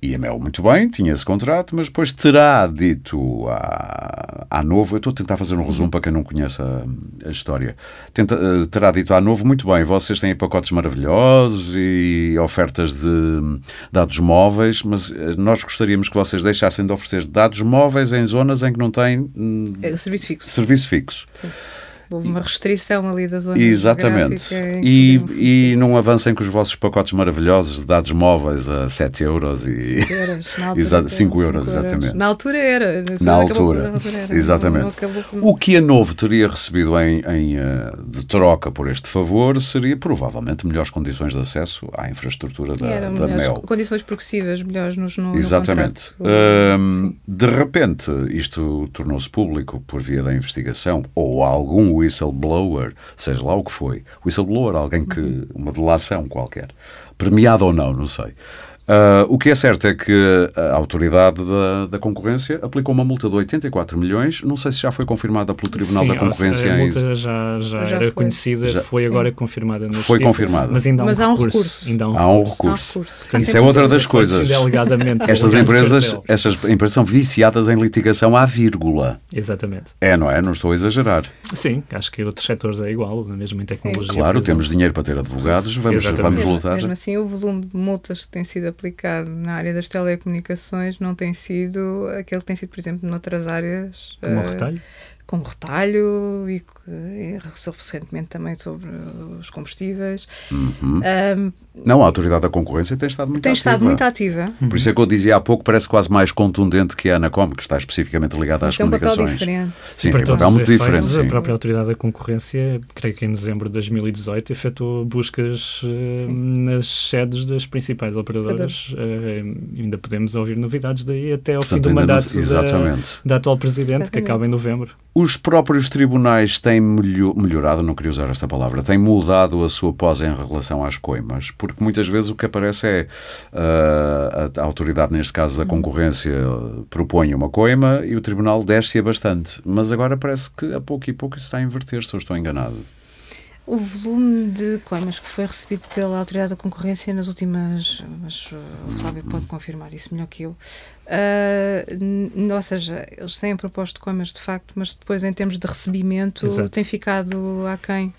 E a MEL, muito bem, tinha esse contrato, mas depois terá dito à, à Novo, eu estou a tentar fazer um resumo para quem não conhece a, a história, Tenta- eh, terá dito à Novo, muito bem, vocês têm pacotes maravilhosos e ofertas de dados móveis, mas eh, nós gostaríamos que vocês deixassem de oferecer dados móveis em zonas em que não têm hum, É serviço fixo. serviço fixo. Houve uma restrição ali da zona Exatamente. E, e não avancem com os vossos pacotes maravilhosos de dados móveis a 7 euros e... euros. Na altura Exa- eram cinco euros, cinco exatamente. Na altura era. Na altura, era. exatamente. O que a Novo teria recebido em, em, eh, de troca por este favor seria provavelmente melhores condições de acesso à infraestrutura da, da melhores, MEL. condições progressivas melhores nos, no, no Exatamente. contrato. Hum, de repente, isto tornou-se público por via da investigação ou algum whistleblower, seja lá o que foi. Whistleblower, alguém que. Uma delação qualquer. Premiado ou não, não sei. Ah, o que é certo é que a autoridade da, da concorrência aplicou uma multa de 84 milhões. Não sei se já foi confirmada pelo Tribunal Sim, da Concorrência a multa já, já, Já era foi. conhecida, Já- foi Sim. agora confirmada na Foi Justiça, confirmada. Mas ainda há um, Mas há um recurso. recurso. Ainda há um Há um recurso. recurso. Há isso é outra das Foi coisas. Estas empresas, estas empresas são viciadas em litigação à vírgula. Exatamente. É, não é? Não estou a exagerar. Sim, acho que outros setores é igual, mesmo em tecnologia. Claro, por temos dinheiro para ter advogados, vamos, Exatamente. vamos Mesmo, lutar. mesmo assim, o volume de multas que tem sido aplicado na área das telecomunicações não tem sido aquele que tem sido, por exemplo, noutras áreas. Como eh, retalho. como retalho e, que- e recentemente também sobre os combustíveis. Uhum. Ahm, Não, a autoridade da concorrência tem estado muito tem ativa. estado muito ativa. Por isso é que eu dizia há pouco, parece quase mais contundente que a Anacom, que está especificamente ligada às tem um papel comunicações. diferente. Sim, para tem um papel muito efeitos, diferente. A Sim. própria Autoridade da Concorrência, creio que em dezembro de 2018, efetuou buscas eh, nas sedes das principais operadoras. e ainda podemos ouvir novidades daí até ao Portanto, fim do ainda não- mandato da, Exatamente. da atual Presidente, que Exatamente. acaba em novembro. Os próprios tribunais têm melho- melhorado, não queria usar esta palavra, têm mudado a sua pós em relação às coimas, porque muitas vezes o que aparece é ah, a, a autoridade, neste caso da concorrência, propõe uma coima e o tribunal desce-a bastante. Mas agora parece que a pouco e pouco isso está a inverter, se eu estou enganado. O volume de coimas que foi recebido pela Autoridade da Concorrência nas últimas. Mas uh, o Flávio pode confirmar isso melhor que eu. Uh, ou seja, eles têm proposto coimas de facto, mas depois, em termos de recebimento, Exato. tem ficado aquém.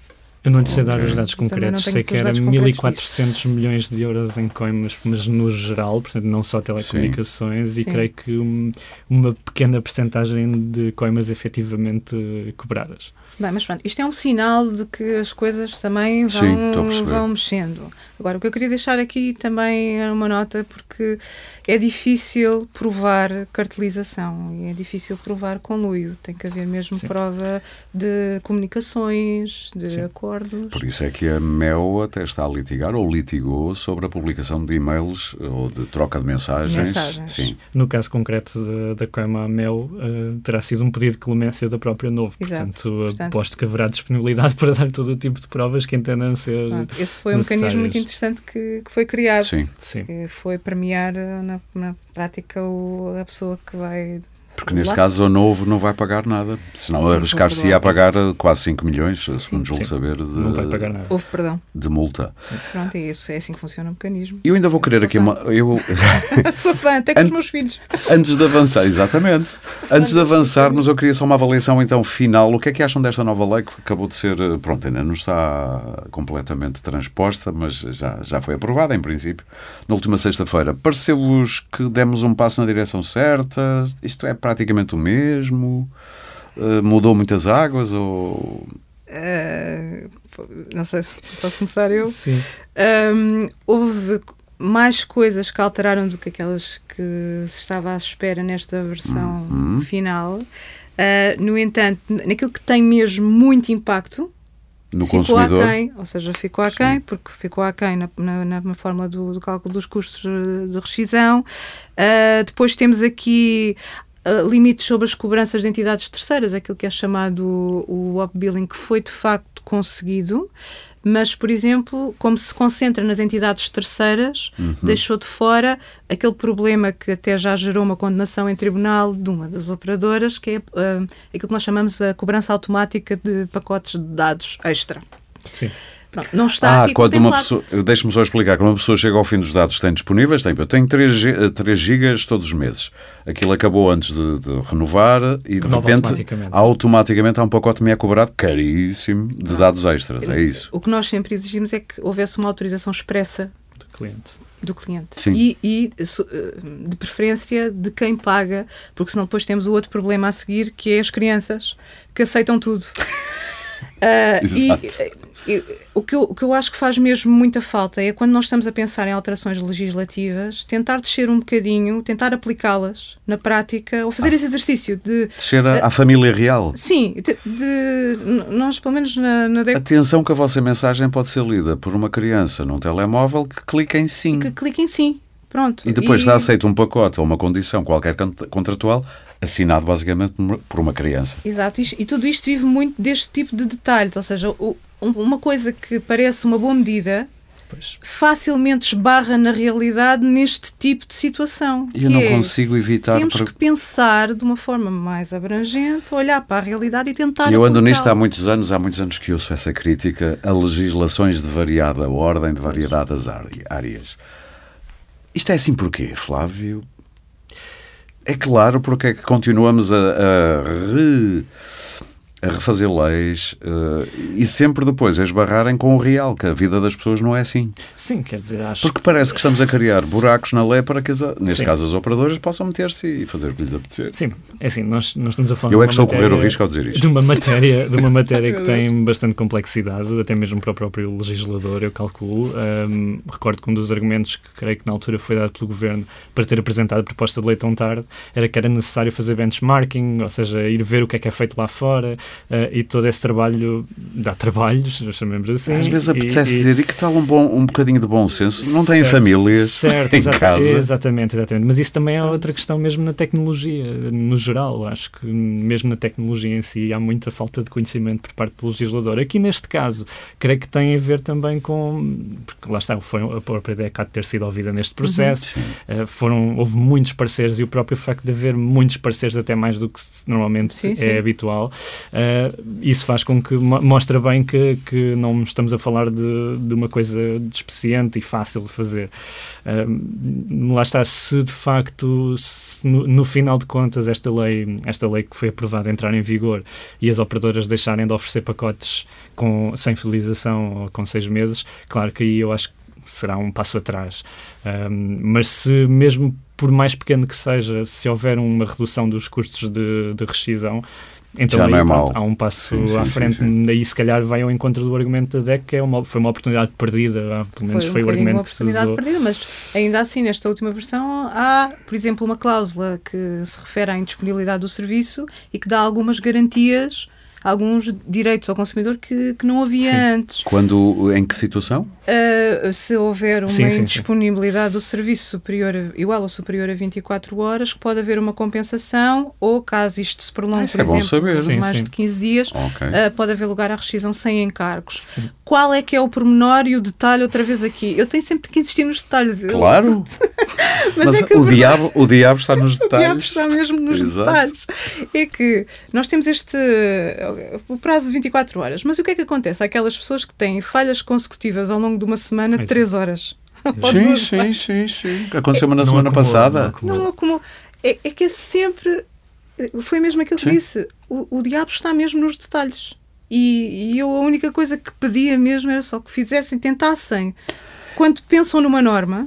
Eu não lhe sei dar os dados concretos, sei que era dados concretos 1.400 milhões de euros em coimas, mas no geral, portanto, não só telecomunicações, e Sim. creio que um- uma pequena percentagem de coimas efetivamente eh, cobradas. Bem, mas pronto, isto é um sinal de que as coisas também Sim, vão, perceber. vão mexendo. Agora, o que eu queria deixar aqui também era uma nota, porque é difícil provar cartelização e é difícil provar conluio. Tem que haver mesmo Sim. prova de comunicações, de Sim. acordos. Por isso é que a MEO até está a litigar ou litigou sobre a publicação de e-mails ou de troca de mensagens. Mensagens. Sim. No caso concreto da, coima Mel, eh, terá sido um pedido de clemência da própria Novo, Exato. portanto, Portanto- aposto que haverá disponibilidade para dar todo o tipo de provas que entendam ser. Pronto, esse foi um mecanismo muito interessante que, que foi criado. Sim. Sim. Que foi premiar eh, na, na prática o- a pessoa que vai. Porque neste caso a Novo não vai pagar nada. Senão Sim, arriscar-se-ia a pagar eh, quase 5 milhões, segundo julgo Sim. saber, de, Não vai pagar nada. Houve perdão. de multa. Pronto, é isso. É assim que funciona o mecanismo. E eu ainda vou querer Sou aqui fã. uma. Eu, Sou fã, até com os meus filhos. antes de avançar, exatamente. Antes de avançarmos, eu queria só uma avaliação então final. O que é que acham desta nova lei que acabou de ser. eh, Pronto, ainda não está completamente transposta, mas já, já foi aprovada em princípio. Na última sexta-feira. Pareceu-vos que demos um passo na direção certa? Isto é praticamente o mesmo? Eh, mudou muitas águas? Ou. Uh, não sei se posso começar eu. Sim. Um, houve mais coisas que alteraram do que aquelas que se estava à espera nesta versão Uhum. final. Uh, no entanto, naquilo que tem mesmo muito impacto, no ficou consumidor. aquém, ou seja, ficou aquém, porque ficou aquém na, na, na fórmula do, do, cálculo dos custos de rescisão. Uh, depois temos aqui uh, limites sobre as cobranças de entidades terceiras, aquilo que é chamado o, o up-billing, que foi de facto conseguido mas, por exemplo, como se concentra nas entidades terceiras, uhum. deixou de fora aquele problema que até já gerou uma condenação em tribunal de uma das operadoras, que é uh, aquilo que nós chamamos a cobrança automática de pacotes de dados extra. Sim. Pronto, não está ah, aqui quando uma pessoa, deixe-me só explicar, quando uma pessoa chega ao fim dos dados que tem disponíveis, tem, eu tenho 3, 3 gigas todos os meses. Aquilo acabou antes de, de renovar e de Renova repente automaticamente. automaticamente há um pacote me é cobrado caríssimo de dados extras, é isso. O que nós sempre exigimos é que houvesse uma autorização expressa do cliente. Do cliente. Sim. E, e de preferência de quem paga, porque senão depois temos o outro problema a seguir, que é as crianças que aceitam tudo. Uh, e, e, o, que eu, o que eu acho que faz mesmo muita falta é quando nós estamos a pensar em alterações legislativas, tentar descer um bocadinho, tentar aplicá-las na prática, ou fazer ah. esse exercício de. Descer à, uh, família real. Sim, de, de, nós, pelo menos na, na Atenção que a vossa mensagem pode ser lida por uma criança num telemóvel que clica em sim. Que clica em sim. Pronto. E depois e... dá aceito um pacote ou uma condição qualquer contratual assinado basicamente por uma criança. Exato. E, tudo isto vive muito deste tipo de detalhes. Ou seja, uma coisa que parece uma boa medida Pois. facilmente esbarra na realidade neste tipo de situação. E eu não é, consigo evitar. Temos que pensar de uma forma mais abrangente, olhar para a realidade e tentar. Eu ando nisto há muitos anos, há muitos anos que ouço essa crítica a legislações de variada ordem, de variedades áreas. Isto é assim porquê, Flávio? É claro porque é que continuamos a, a re a refazer leis uh, e sempre depois a esbarrarem com o real, que a vida das pessoas não é assim. Sim, quer dizer, acho Porque parece que estamos a criar buracos na lei para que, as, neste Sim. caso, as operadoras possam meter-se e fazer o que lhes apetecer. Sim, é assim, nós, nós estamos a falar Eu é que estou a correr o risco ao dizer isto. De uma matéria, de uma matéria que tem bastante complexidade, até mesmo para o próprio legislador, eu calculo. Um, recordo que um dos argumentos que creio que na altura foi dado pelo Governo para ter apresentado a proposta de lei tão tarde era que era necessário fazer benchmarking, ou seja, ir ver o que é que é feito lá fora, e todo esse trabalho dá trabalhos, chamemos assim. Às vezes apetece e, dizer, e que tal um, bom, um bocadinho de bom senso? Não têm famílias certo, em exata, casa? Exatamente, exatamente. Mas isso também é outra questão mesmo na tecnologia, no geral. Acho que mesmo na tecnologia em si há muita falta de conhecimento por parte do legislador. Aqui neste caso, creio que tem a ver também com... Porque lá está, foi a própria DECA de ter sido ouvida neste processo. Uhum, uh, foram, houve muitos parceiros e o próprio facto de haver muitos parceiros, até mais do que normalmente sim, é sim. habitual, uh, isso faz com que mostra bem que, que não estamos a falar de, de uma coisa despeciente e fácil de fazer. Uh, lá está, se de facto, se no, no, final de contas, esta lei, esta lei que foi aprovada entrar em vigor e as operadoras deixarem de oferecer pacotes com, sem fidelização ou com seis meses, claro que aí eu acho que será um passo atrás. Um, mas se mesmo por mais pequeno que seja, se houver uma redução dos custos de, de rescisão, então Já aí, é pronto, há um passo sim, sim, à frente, sim, daí se calhar vai ao encontro do argumento da DEC, que é uma, foi uma oportunidade perdida, pelo menos foi, foi um o argumento uma oportunidade que se perdida, mas ainda assim, nesta última versão, há, por exemplo, uma cláusula que se refere à indisponibilidade do serviço e que dá algumas garantias alguns direitos ao consumidor que, que não havia sim. antes. Quando, em que situação? Uh, se houver uma sim, sim, indisponibilidade do serviço superior a, igual ou superior a 24 horas, pode haver uma compensação ou caso isto se prolongue, ah, por é exemplo, por mais de 15 dias, okay. uh, pode haver lugar à rescisão sem encargos. Qual é que é o pormenor e o detalhe outra vez aqui? Eu tenho sempre que insistir nos detalhes. Claro. Mas, Mas é o, diabo, o diabo está nos detalhes. O diabo está mesmo nos Exato. detalhes. É que nós temos este o prazo de 24 horas. Mas o que é que acontece? Há aquelas pessoas que têm falhas consecutivas ao longo de uma semana de 3 horas. Sim, sim, sim, sim. Aconteceu-me na semana acumula, passada. Não acumula. Não acumula. É, é, que é sempre. Foi mesmo aquilo que sim. disse. O, o diabo está mesmo nos detalhes. E, e, eu a única coisa que pedia mesmo era só que fizessem, tentassem. Quando pensam numa norma,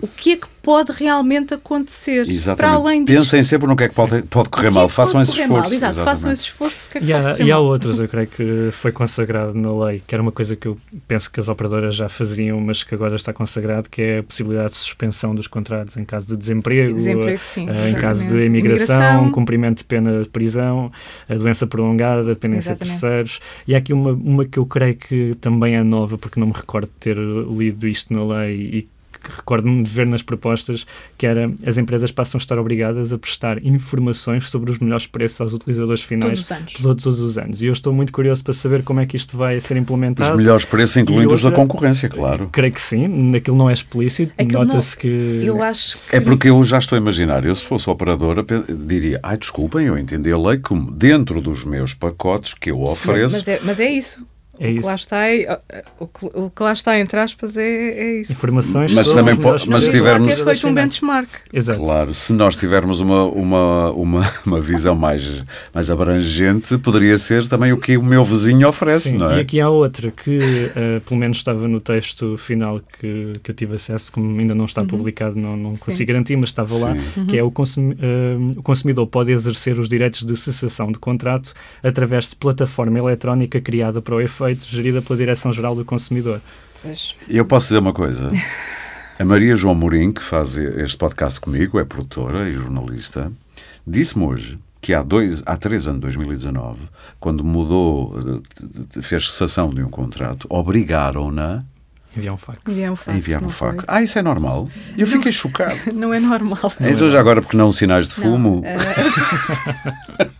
o que é que pode realmente acontecer. Exatamente. Para além disso. Pensem sempre no que é que pode, pode correr mal. É façam esse esforço. Exato, façam esse esforço. Que é que e, há, e há outros, eu creio que foi consagrado na lei, que era uma coisa que eu penso que as operadoras já faziam, mas que agora está consagrado, que é a possibilidade de suspensão dos contratos em caso de desemprego, desemprego sim, uh, em caso de imigração, imigração, cumprimento de pena de prisão, a doença prolongada, dependência de terceiros. E há aqui uma, uma que eu creio que também é nova, porque não me recordo de ter lido isto na lei e recordo-me de ver nas propostas que era as empresas passam a estar obrigadas a prestar informações sobre os melhores preços aos utilizadores finais todos os anos. Todos, os anos. E eu estou muito curioso para saber como é que isto vai ser implementado. Os melhores preços, incluindo outra, os da concorrência, claro. Creio que sim, aquilo não é explícito, nota-se que... Eu acho que... É porque eu já estou a imaginar, eu se fosse operadora diria, ai desculpem, eu entendi a lei como dentro dos meus pacotes que eu ofereço... Mas, mas, é, mas é isso. É o, que lá está, é, o, que, o que lá está, entre aspas, é, é isso. Informações mas também pode, mas se tivermos feito um benchmark. Exato. Claro, se nós tivermos uma, uma, uma, uma visão mais, mais abrangente, poderia ser também o que o meu vizinho oferece, Sim, não é? E aqui há outra que, uh, pelo menos estava no texto final que, que eu tive acesso, como ainda não está uhum. publicado, não, não consigo garantir, mas estava Sim. lá, uhum. que é o, consumi uh, o consumidor pode exercer os direitos de cessação de contrato através de plataforma eletrónica criada para o efeito efeito, gerida pela Direção-Geral do Consumidor. Eu posso dizer uma coisa. A Maria João Mourim, que faz este podcast comigo, é produtora e jornalista, disse-me hoje que há, dois, há três anos, 2019, quando mudou, fez cessação de um contrato, obrigaram-na Enviar um fax. Enviar um fax. Enviar um fax. Ah, isso é normal? Eu fiquei chocado. Não é normal. Então já agora, porque não sinais de fumo? Não, uh...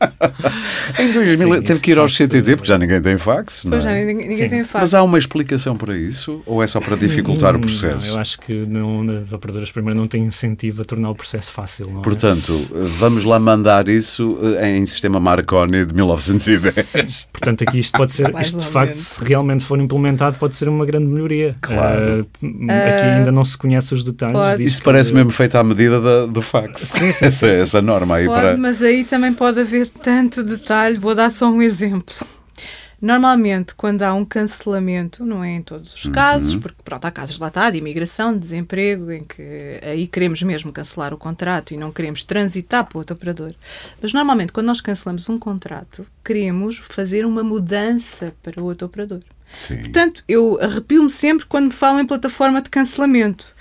em 2000 Sim, teve que ir ao CTT, porque já ninguém tem fax, não é? já ninguém, ninguém tem fax. Mas há uma explicação para isso? Ou é só para dificultar o processo? Não, eu acho que não, as operadoras primeiro não têm incentivo a tornar o processo fácil. Não é? Portanto, vamos lá mandar isso eh, em sistema Marconi de 1910. Portanto, aqui isto pode ser, isto de facto, se realmente for implementado, pode ser uma grande melhoria. Claro. Uh, aqui ainda não se conhece os detalhes. Isso parece mesmo feito à medida da, do fax. Sim, sim, essa, sim. essa norma aí pode, para. Mas aí também pode haver tanto detalhe. Vou dar só um exemplo. Normalmente, quando há um cancelamento, não é em todos os uhum. casos, porque pronto, há casos lá está, de imigração, de desemprego, em que aí queremos mesmo cancelar o contrato e não queremos transitar para outro operador. Mas normalmente, quando nós cancelamos um contrato, queremos fazer uma mudança para outro operador. Sim. Portanto, eu arrepio-me sempre quando me falam em plataforma de cancelamento.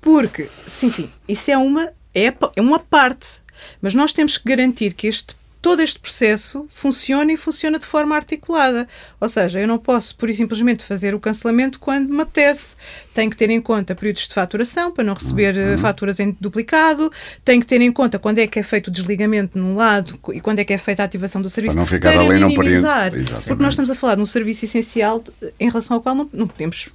Porque, sim, sim, isso é uma, é, é uma parte. Mas nós temos que garantir que este todo este processo funciona e funciona de forma articulada. Ou seja, eu não posso, por e simplesmente, fazer o cancelamento quando me apetece. Tenho que ter em conta períodos de faturação para não receber eh, uhum. faturas em duplicado. Tenho que ter em conta quando é que é feito o desligamento num lado e quando é que é feita a ativação do serviço. Para não ficar para ali minimizar. Não porque nós estamos a falar de um serviço essencial em relação ao qual não, não podemos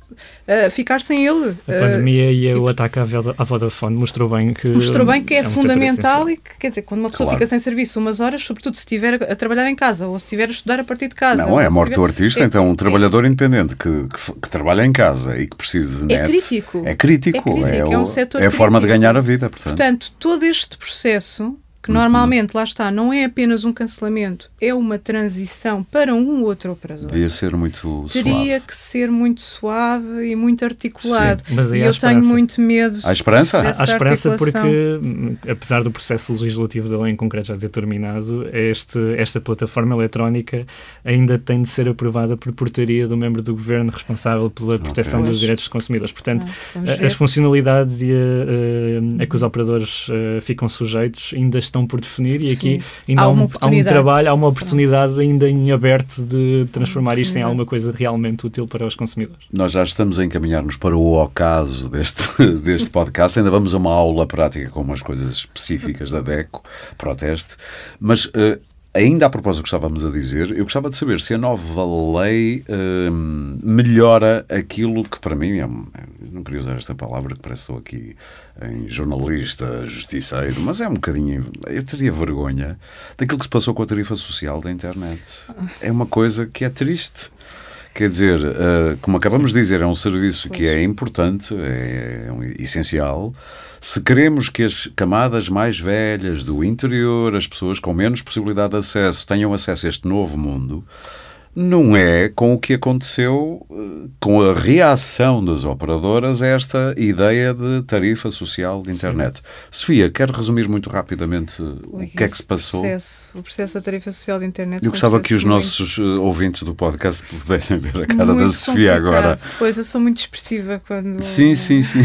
uh, ficar sem ele. A pandemia e o ataque à Vodafone mostrou bem que. Mostrou bem que é, é fundamental e que, quer dizer, quando uma pessoa claro. fica sem serviço umas horas, sobretudo se estiver a trabalhar em casa ou se estiver a estudar a partir de casa. Não, é a morte do artista, é, então um trabalhador é, independente que, que, que, trabalha em casa e que precisa de é net. Crítico. É crítico. É crítico. É, é um setor É a forma de ganhar a vida, portanto. Portanto, todo este processo que normalmente, lá está, não é apenas um cancelamento, é uma transição para um outro operador. Devia ser muito Teria suave. que ser muito suave e muito articulado. Sim, mas e eu tenho muito medo. Há esperança? Há esperança porque, apesar do processo legislativo da lei em concreto já ter terminado, este, esta plataforma eletrónica ainda tem de ser aprovada por portaria do membro do governo responsável pela proteção okay. dos direitos dos consumidores. Portanto, ah, as funcionalidades e a, a, a que os operadores a, ah, ficam sujeitos ainda estão por definir e aqui ainda há, há, um, há, um, trabalho, há uma oportunidade ainda em aberto de transformar isto em alguma coisa realmente útil para os consumidores. Nós já estamos a encaminhar-nos para o ocaso deste, deste podcast, ainda vamos a uma aula prática com umas coisas específicas da DECO, proteste, mas uh, Ainda a propósito do que estávamos a dizer, eu gostava de saber se a nova lei hum, melhora aquilo que para mim, é, não queria usar esta palavra que parece aqui em jornalista, justiceiro, mas é um bocadinho, eu teria vergonha daquilo que se passou com a tarifa social da internet. É uma coisa que é triste. Quer dizer, uh, como acabamos Sim. de dizer, é um serviço que é importante, é, é essencial, se queremos que as camadas mais velhas do interior, as pessoas com menos possibilidade de acesso, tenham acesso a este novo mundo, não é com o que aconteceu eh, com a reação das operadoras a esta ideia de tarifa social de internet. Sim. Sofia, quer resumir muito rapidamente o que é que se passou? Processo, o processo da tarifa social de internet. Eu gostava que os nossos muito... Eh, ouvintes do podcast pudessem ver a cara muito da Sofia complicado. agora. Pois, eu sou muito expressiva quando. Sim, sim, sim.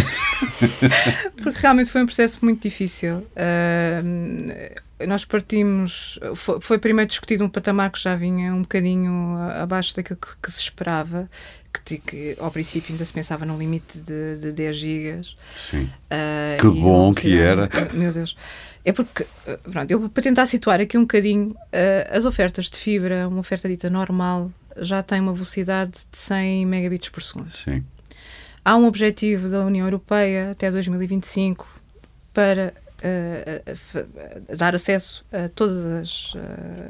Porque realmente foi um processo muito difícil. Uh, nós partimos. Foi, foi, primeiro discutido um patamar que já vinha um bocadinho abaixo daquilo que, que se esperava, que, que, ao princípio ainda se pensava num limite de, de 10 gigas. Sim. Uh, que bom que era. Meu Deus. É porque, pronto, eu, para tentar situar aqui um bocadinho, uh, as ofertas de fibra, uma oferta dita normal, já tem uma velocidade de 100 megabits por segundo. Sim. Há um objetivo da União Europeia até 2025 para dar acesso a todas as,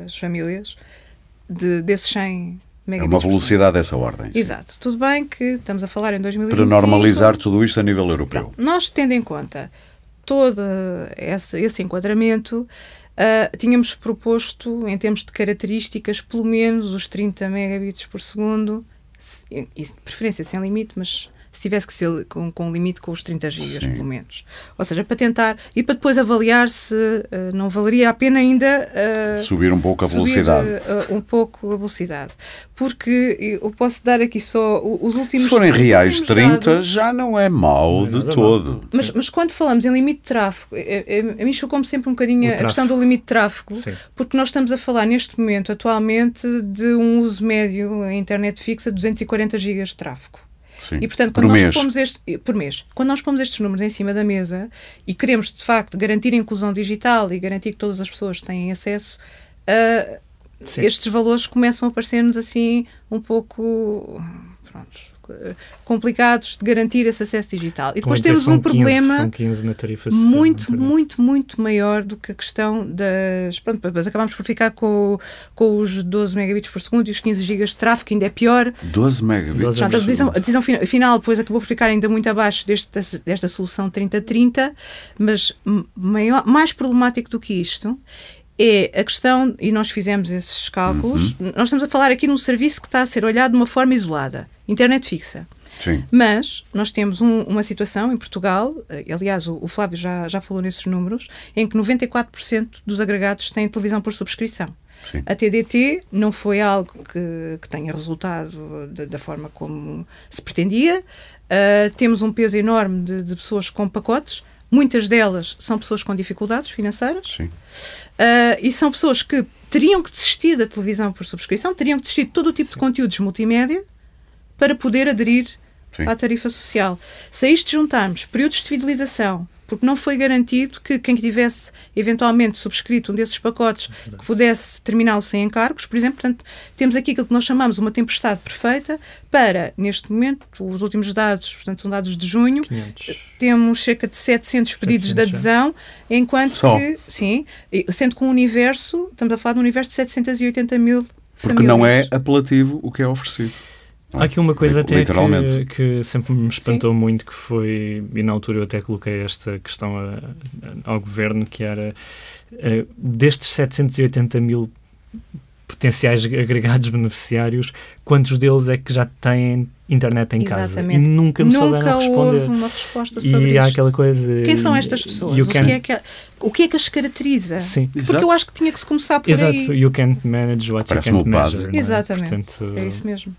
as famílias de, desses 100 megabits. É uma velocidade dessa ordem. Sim. Exato. Tudo bem que estamos a falar em 2025. Para normalizar tudo isto a nível europeu. nós, tendo em conta todo esse, esse enquadramento, uh, tínhamos proposto, em termos de características, pelo menos os 30 megabits por segundo, e, e, preferência sem limite, mas se tivesse que ser com, com um limite com os 30 gigas, Sim. pelo menos. Ou seja, para tentar e para depois avaliar se uh, não valeria a pena ainda uh, subir um pouco a velocidade. uh, um pouco a velocidade. Porque eu posso dar aqui só os últimos. Se forem reais 30, dados, já não é mau de todo. Mas, mas quando falamos em limite de tráfego, é, é, a mim chocou-me sempre um bocadinho a questão do limite de tráfego, Sim. porque nós estamos a falar neste momento, atualmente, de um uso médio em internet fixa de 240 gigas de tráfego. Sim. E, portanto, quando por nós mês. pomos este, por mês, quando nós pomos estes números em cima da mesa e queremos, de facto, garantir a inclusão digital e garantir que todas as pessoas têm acesso, uh, estes valores começam a parecer-nos assim um pouco. Pronto, complicados de garantir esse acesso digital. E depois temos um 15, problema 15 muito, muito, muito maior do que a questão das. Pronto, mas acabamos por ficar com, com os 12 megabits por segundo e os 15 gigas de tráfego, ainda é pior. 12 megabits. 12 a decisão, a decisão final depois acabou por ficar ainda muito abaixo desta, desta solução 3030, mas maior, mais problemático do que isto é a questão, e nós fizemos esses cálculos, uhum. nós estamos a falar aqui num serviço que está a ser olhado de uma forma isolada, internet fixa. Sim. Mas nós temos um, uma situação em Portugal, eh, aliás, o, o, Flávio já, já falou nesses números, em que 94% dos agregados têm televisão por subscrição. Sim. A TDT não foi algo que, que tenha resultado de, da forma como se pretendia. Uh, temos um peso enorme de, de pessoas com pacotes, Muitas delas são pessoas com dificuldades financeiras. Sim. Uh, e são pessoas que teriam que desistir da televisão por subscrição, teriam que desistir de todo o tipo de conteúdos multimédia para poder aderir Sim. à tarifa social. Se a isto juntarmos períodos de fidelização, porque não foi garantido que quem tivesse eventualmente subscrito um desses pacotes que pudesse terminá-lo sem encargos, por exemplo, portanto, temos aqui aquilo que nós chamamos uma tempestade perfeita para, neste momento, os últimos dados, portanto, são dados de junho, 500. temos cerca de 700 pedidos 700, de adesão, enquanto Só. que, sim, sendo que um universo, estamos a falar de um universo de 780 mil Porque famílias. não é apelativo o que é oferecido. Há aqui uma coisa até que, que, sempre me espantou Sim. muito, que foi, e na altura eu até coloquei esta questão a, a, ao governo, que era uh, destes 780 mil potenciais agregados beneficiários, quantos deles é que já têm internet em Exatamente. casa? E nunca me nunca souberam responder. Houve uma resposta sobre e há aquela coisa. Quem são estas pessoas? O, can... que é que, o que é que as caracteriza? Sim. Porque Exato. eu acho que tinha que se começar por Exato. aí. Exato. You can't manage what Parece you can't measure. É? Exatamente. Portanto, é isso mesmo.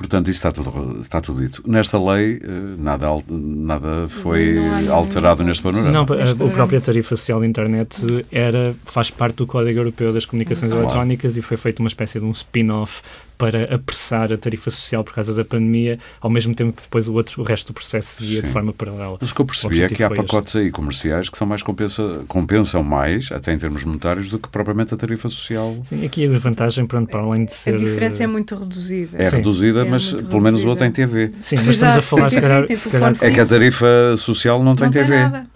Portanto, isso está tudo, está tudo dito. Nesta lei, eh, nada, nada foi alterado neste panorama. Não, a, a própria tarifa social de internet era, faz parte do Código Europeu das Comunicações Eletrónicas e foi feito uma espécie de um spin-off para apressar a tarifa social por causa da pandemia, ao mesmo tempo que depois o, outro, o resto do processo seguia Sim. de forma paralela. Mas o que eu percebi é que há pacotes este. aí comerciais que são mais compensa, compensam mais, até em termos monetários, do que propriamente a tarifa social. Sim, aqui a vantagem, pronto, para além de ser... A diferença é muito reduzida. É Sim. reduzida, é mas pelo reduzida. menos o outro tem TV. Sim, mas estamos a falar, se calhar, se calhar... É que a tarifa social não tem não TV. Tem nada.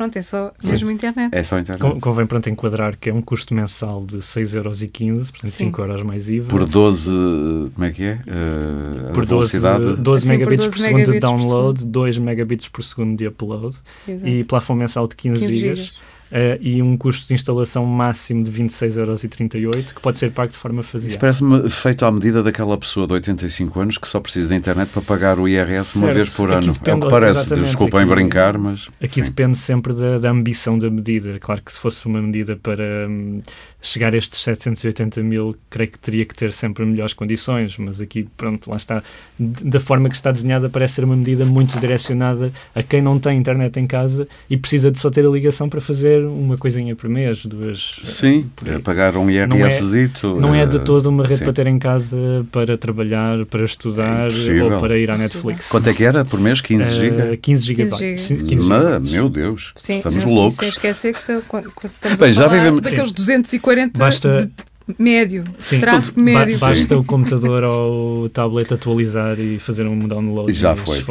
Pronto, é só Sim. mesmo internet. É só internet. Convém pronto enquadrar que é um custo mensal de 6,15€, portanto Sim. 5 euros mais IVA. Por 12, como é que é? Uh, por 12, 12 megabits por, 12 por segundo de download, 2 megabits por segundo de upload Exato. e plafond mensal de 15, 15 gigas. E um custo de instalação máximo de 26,38€, que pode ser pago de forma faseada. Isso parece-me feito à medida daquela pessoa de 85 anos que só precisa da internet para pagar o IRS certo. uma vez por ano. Depende, é o que parece. Desculpem aqui, brincar, mas. Aqui sim. depende sempre da, da, ambição da medida. Claro que se fosse uma medida para hum, chegar a estes 780 mil, creio que teria que ter sempre melhores condições, mas aqui, pronto, lá está. Da forma que está desenhada, parece ser uma medida muito direcionada a quem não tem internet em casa e precisa de só ter a ligação para fazer uma coisinha por mês, duas. Sim, é pagar um IRS. Não é, não é de eh, todo uma rede sim. para ter em casa para trabalhar, para estudar é ou para ir à Netflix. Quanto é que era por mês? 15 GB? Uh, 15 gigabytes. 15 gigabytes. Meu Deus, sim, estamos loucos. Sem esquecer que estamos Bem, já vivemos... daqueles 240 Basta... de médio, sim, tráfego tudo, médio. Ba basta o computador ou o tablet atualizar e fazer um download. Já foi.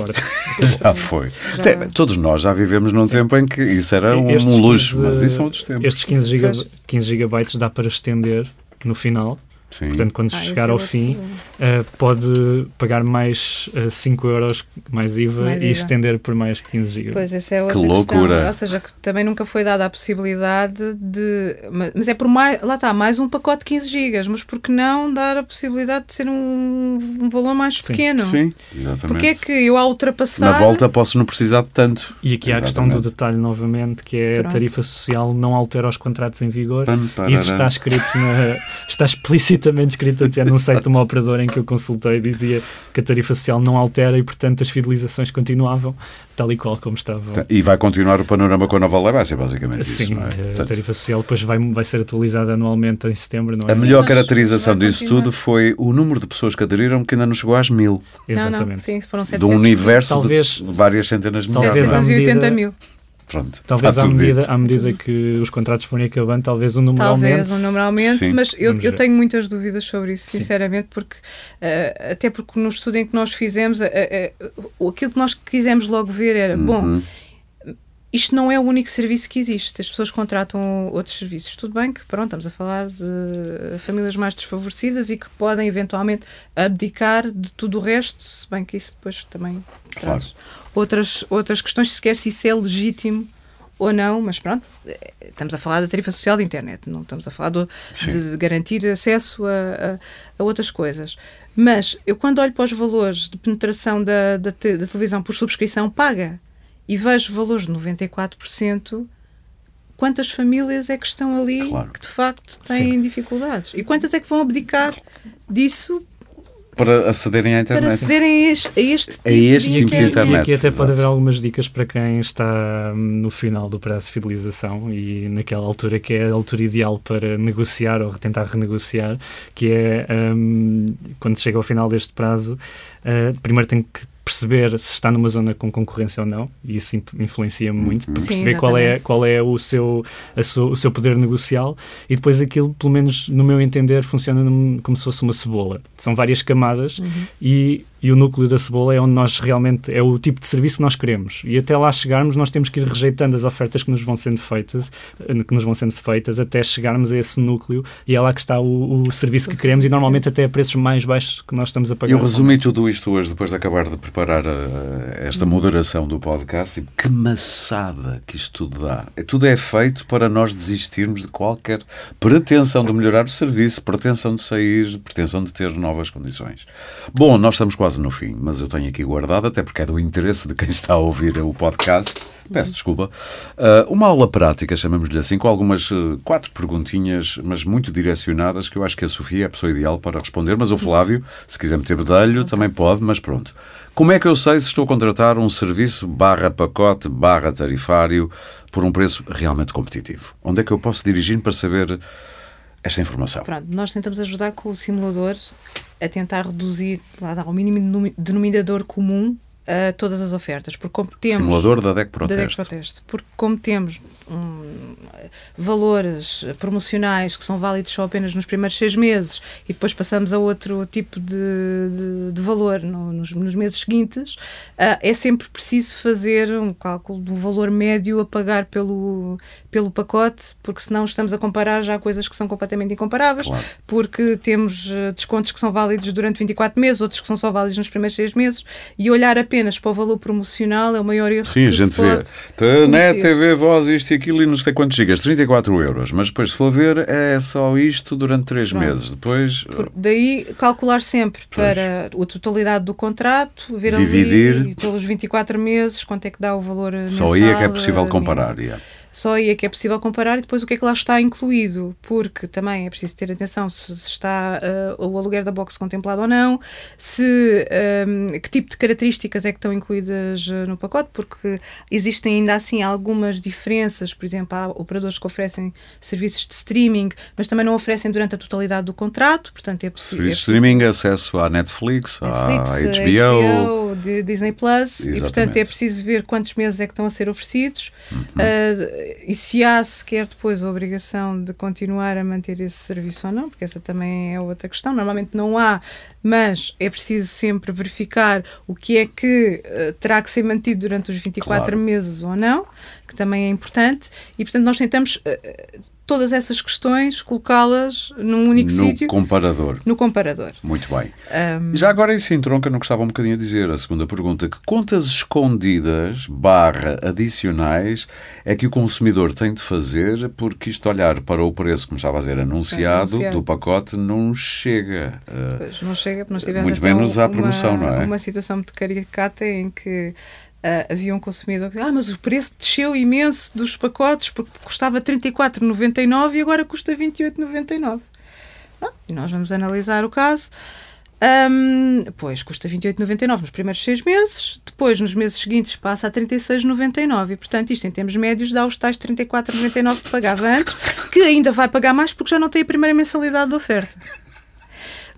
já foi. Já. todos nós já vivemos num sim. tempo em que isso era um, um luxo, 15, mas isso são outros tempos. Estes 15, giga 15 gigabytes dá para estender no final Sim. Portanto, quando ah, chegar é ao fim, uh, pode pagar mais uh, 5 euros mais IVA mais e IVA. estender por mais 15 GB. Pois, essa é outra que loucura! Ou seja, que também nunca foi dada a possibilidade de. Mas é por mais. Lá está, mais um pacote de 15 GB, mas por que não dar a possibilidade de ser um, um valor mais Sim. pequeno? Sim, exatamente. Porque é que eu, ao ultrapassar. Na volta, posso não precisar de tanto. E aqui há a questão do detalhe, novamente, que é Pronto. a tarifa social não altera os contratos em vigor. Isso está escrito na. está explícito explicitamente escrito até num site de uma operadora em que eu consultei dizia que a tarifa social não altera e, portanto, as fidelizações continuavam tal e qual como estavam. E vai continuar o panorama com a nova lei, vai ser basicamente Sim, isso. Sim, é? a tarifa social depois vai, vai ser atualizada anualmente em setembro. Não é? A melhor caracterização disso tudo foi o número de pessoas que aderiram que ainda não chegou às mil. Exatamente. Não, não. Sim, foram 700 de um universo talvez, de várias centenas de milhares. Talvez 780 mil. Pronto, talvez à medida, à medida que os contratos forem acabando, talvez o número talvez aumente. Talvez o número aumente, mas eu, eu tenho muitas dúvidas sobre isso, Sim. sinceramente, porque uh, até porque no estudo em que nós fizemos, uh, uh, aquilo que nós quisemos logo ver era, uhum. bom, isto não é o único serviço que existe. As pessoas contratam outros serviços. Tudo bem que, pronto, estamos a falar de famílias mais desfavorecidas e que podem eventualmente abdicar de tudo o resto, se bem que isso depois também claro. traz outras, outras questões, sequer se isso é legítimo ou não, mas pronto, estamos a falar da tarifa social de internet, não estamos a falar do, de garantir acesso a, a, a, outras coisas. Mas eu, quando olho para os valores de penetração da, da, da televisão por subscrição paga e vejo valores de 94%, quantas famílias é que estão ali claro. que de facto têm Sim. dificuldades? E quantas é que vão abdicar disso para acederem à internet. Para acederem a este, a este tipo, a este tipo de, internet. E aqui até pode haver algumas dicas para quem está no final do prazo de fidelização e naquela altura que é a altura ideal para negociar ou tentar renegociar, que é um, quando chega ao final deste prazo, uh, primeiro tem que perceber se está numa zona com concorrência ou não, e isso influencia muito, para perceber Sim, qual é, qual é o, seu, sua, o seu poder negocial, e depois aquilo, pelo menos no meu entender, funciona como se fosse uma cebola. São várias camadas uhum. e e o núcleo da cebola é onde nós realmente é o tipo de serviço que nós queremos e até lá chegarmos nós temos que ir rejeitando as ofertas que nos vão sendo feitas eh, que nos vão sendo feitas até chegarmos a esse núcleo e é lá que está o, o serviço que queremos e normalmente até a preços mais baixos que nós estamos a pagar. Eu resumi tudo isto hoje depois de acabar de preparar uh, esta moderação do podcast e que maçada que isto tudo dá. É, tudo é feito para nós desistirmos de qualquer pretensão de melhorar o serviço, pretensão de sair, pretensão de ter novas condições. Bom, nós estamos quase quase no fim, mas eu tenho aqui guardado, até porque é do interesse de quem está a ouvir o podcast. Peço desculpa. Uh, uma aula prática, chamamos-lhe assim, com algumas uh, quatro perguntinhas, mas muito direcionadas, que eu acho que a Sofia é a pessoa ideal para responder, mas o Flávio, se quiser meter bedelho, também pode, mas pronto. Como é que eu sei se estou a contratar um serviço barra pacote barra tarifário por um preço realmente competitivo? Onde é que eu posso dirigir para saber esta informação? Pronto, nós tentamos ajudar com o simulador a tentar reduzir lá, ao mínimo denominador comum a todas as ofertas. Porque como temos, Simulador da DEC Proteste. Da DEC Proteste porque como temos um, valores promocionais que são válidos só apenas nos primeiros seis meses e depois passamos a outro tipo de, de, de valor no, nos, nos, meses seguintes, uh, é sempre preciso fazer um cálculo do valor médio a pagar pelo, pelo pacote, porque senão estamos a comparar já coisas que são completamente incomparáveis, claro. porque temos ah, descontos que são válidos durante 24 meses, outros que são só válidos nos primeiros seis meses, e olhar apenas para o valor promocional é o maior erro Sim, a gente vê. Na TV, voz, isto e aquilo, e nos sei quantos gigas, 34 euros, mas depois, se for ver, é só isto durante 3 meses. Depois. Por, daí, calcular sempre pois. para a totalidade do contrato, ver Dividir. ali pelos 24 meses quanto é que dá o valor. Só aí é que é possível comparar. Yeah. Só aí é que é possível comparar e depois o que é que lá está incluído, porque também é preciso ter atenção se, está uh, o aluguer da box contemplado ou não, se um, ehm, que tipo de características é que estão incluídas eh, no pacote, porque existem ainda assim algumas diferenças, por exemplo, há operadores que oferecem serviços de streaming, mas também não oferecem durante a totalidade do contrato, portanto é possível. Serviços de streaming, acesso à Netflix, Netflix à HBO, HBO Disney Plus, Exatamente. e portanto é preciso ver quantos meses é que estão a ser oferecidos. Uhum. Uh, e se há sequer depois a obrigação de continuar a manter esse serviço ou não, porque essa também é outra questão. Normalmente não há, mas é preciso sempre verificar o que é que uh, terá que ser mantido durante os 24 claro. meses ou não, que também é importante. E portanto nós tentamos. Uh, todas essas questões, colocá-las num único sítio. No comparador. No comparador. Muito bem. Um... Já agora isso entronca no que estava um bocadinho a dizer, a segunda pergunta. Que contas escondidas, barra adicionais, é que o consumidor tem de fazer porque isto olhar para o preço, como estava a dizer, anunciado, do pacote, não chega. Pois, não chega, porque nós tivemos Muito menos à promoção, não é? Uma situação muito caricata em que Uh, havia um consumidor que ah, mas o preço desceu imenso dos pacotes porque custava 34,99 e agora custa 28,99. E nós vamos analisar o caso. Um, pois custa 28,99 nos primeiros seis meses, depois nos meses seguintes passa a 36,99 e portanto isto em termos médios dá os tais 34,99 que pagava antes, que ainda vai pagar mais porque já não tem a primeira mensalidade da oferta.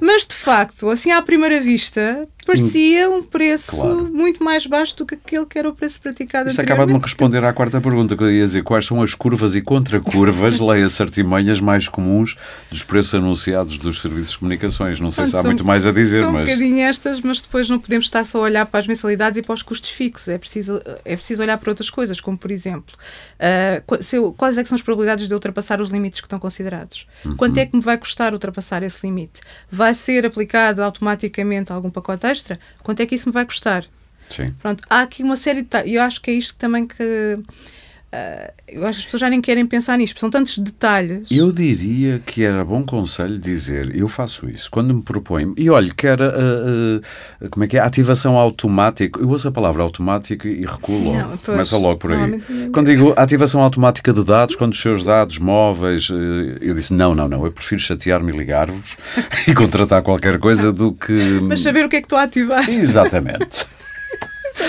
Mas de facto, assim à primeira vista, parecia um preço claro. muito mais baixo do que aquele que era o preço praticado Isso acaba de me responder à quarta pergunta, que eu ia dizer quais são as curvas e contracurvas, leia as artimanhas mais comuns dos preços anunciados dos serviços de comunicações. Não sei se há muito mais a dizer, são mas... um bocadinho estas, mas depois não podemos estar só a olhar para as mensalidades e para os custos fixos. É preciso, é preciso olhar para outras coisas, como por exemplo, uh, se eu, quais é são as probabilidades de ultrapassar os limites que estão considerados? Uhum. Quanto é que me vai custar ultrapassar esse limite? Vai ser aplicado automaticamente algum pacote extra, quanto é que isso me vai custar? Sim. Pronto, há aqui uma série de. E eu acho que é isto também que. Uh, eu acho que as pessoas já nem querem pensar nisto, são tantos detalhes. Eu diria que era bom conselho dizer, eu faço isso, quando me proponho, e olha, que era, uh, uh, como é que é, ativação automática, eu uso a palavra automática e recuo logo, não, começa logo por aí. Quando digo ativação automática de dados, quando os seus dados móveis, eu disse, não, não, não, eu prefiro chatear-me e ligar-vos e contratar qualquer coisa do que... Mas saber o que é que estou a ativar. Exatamente.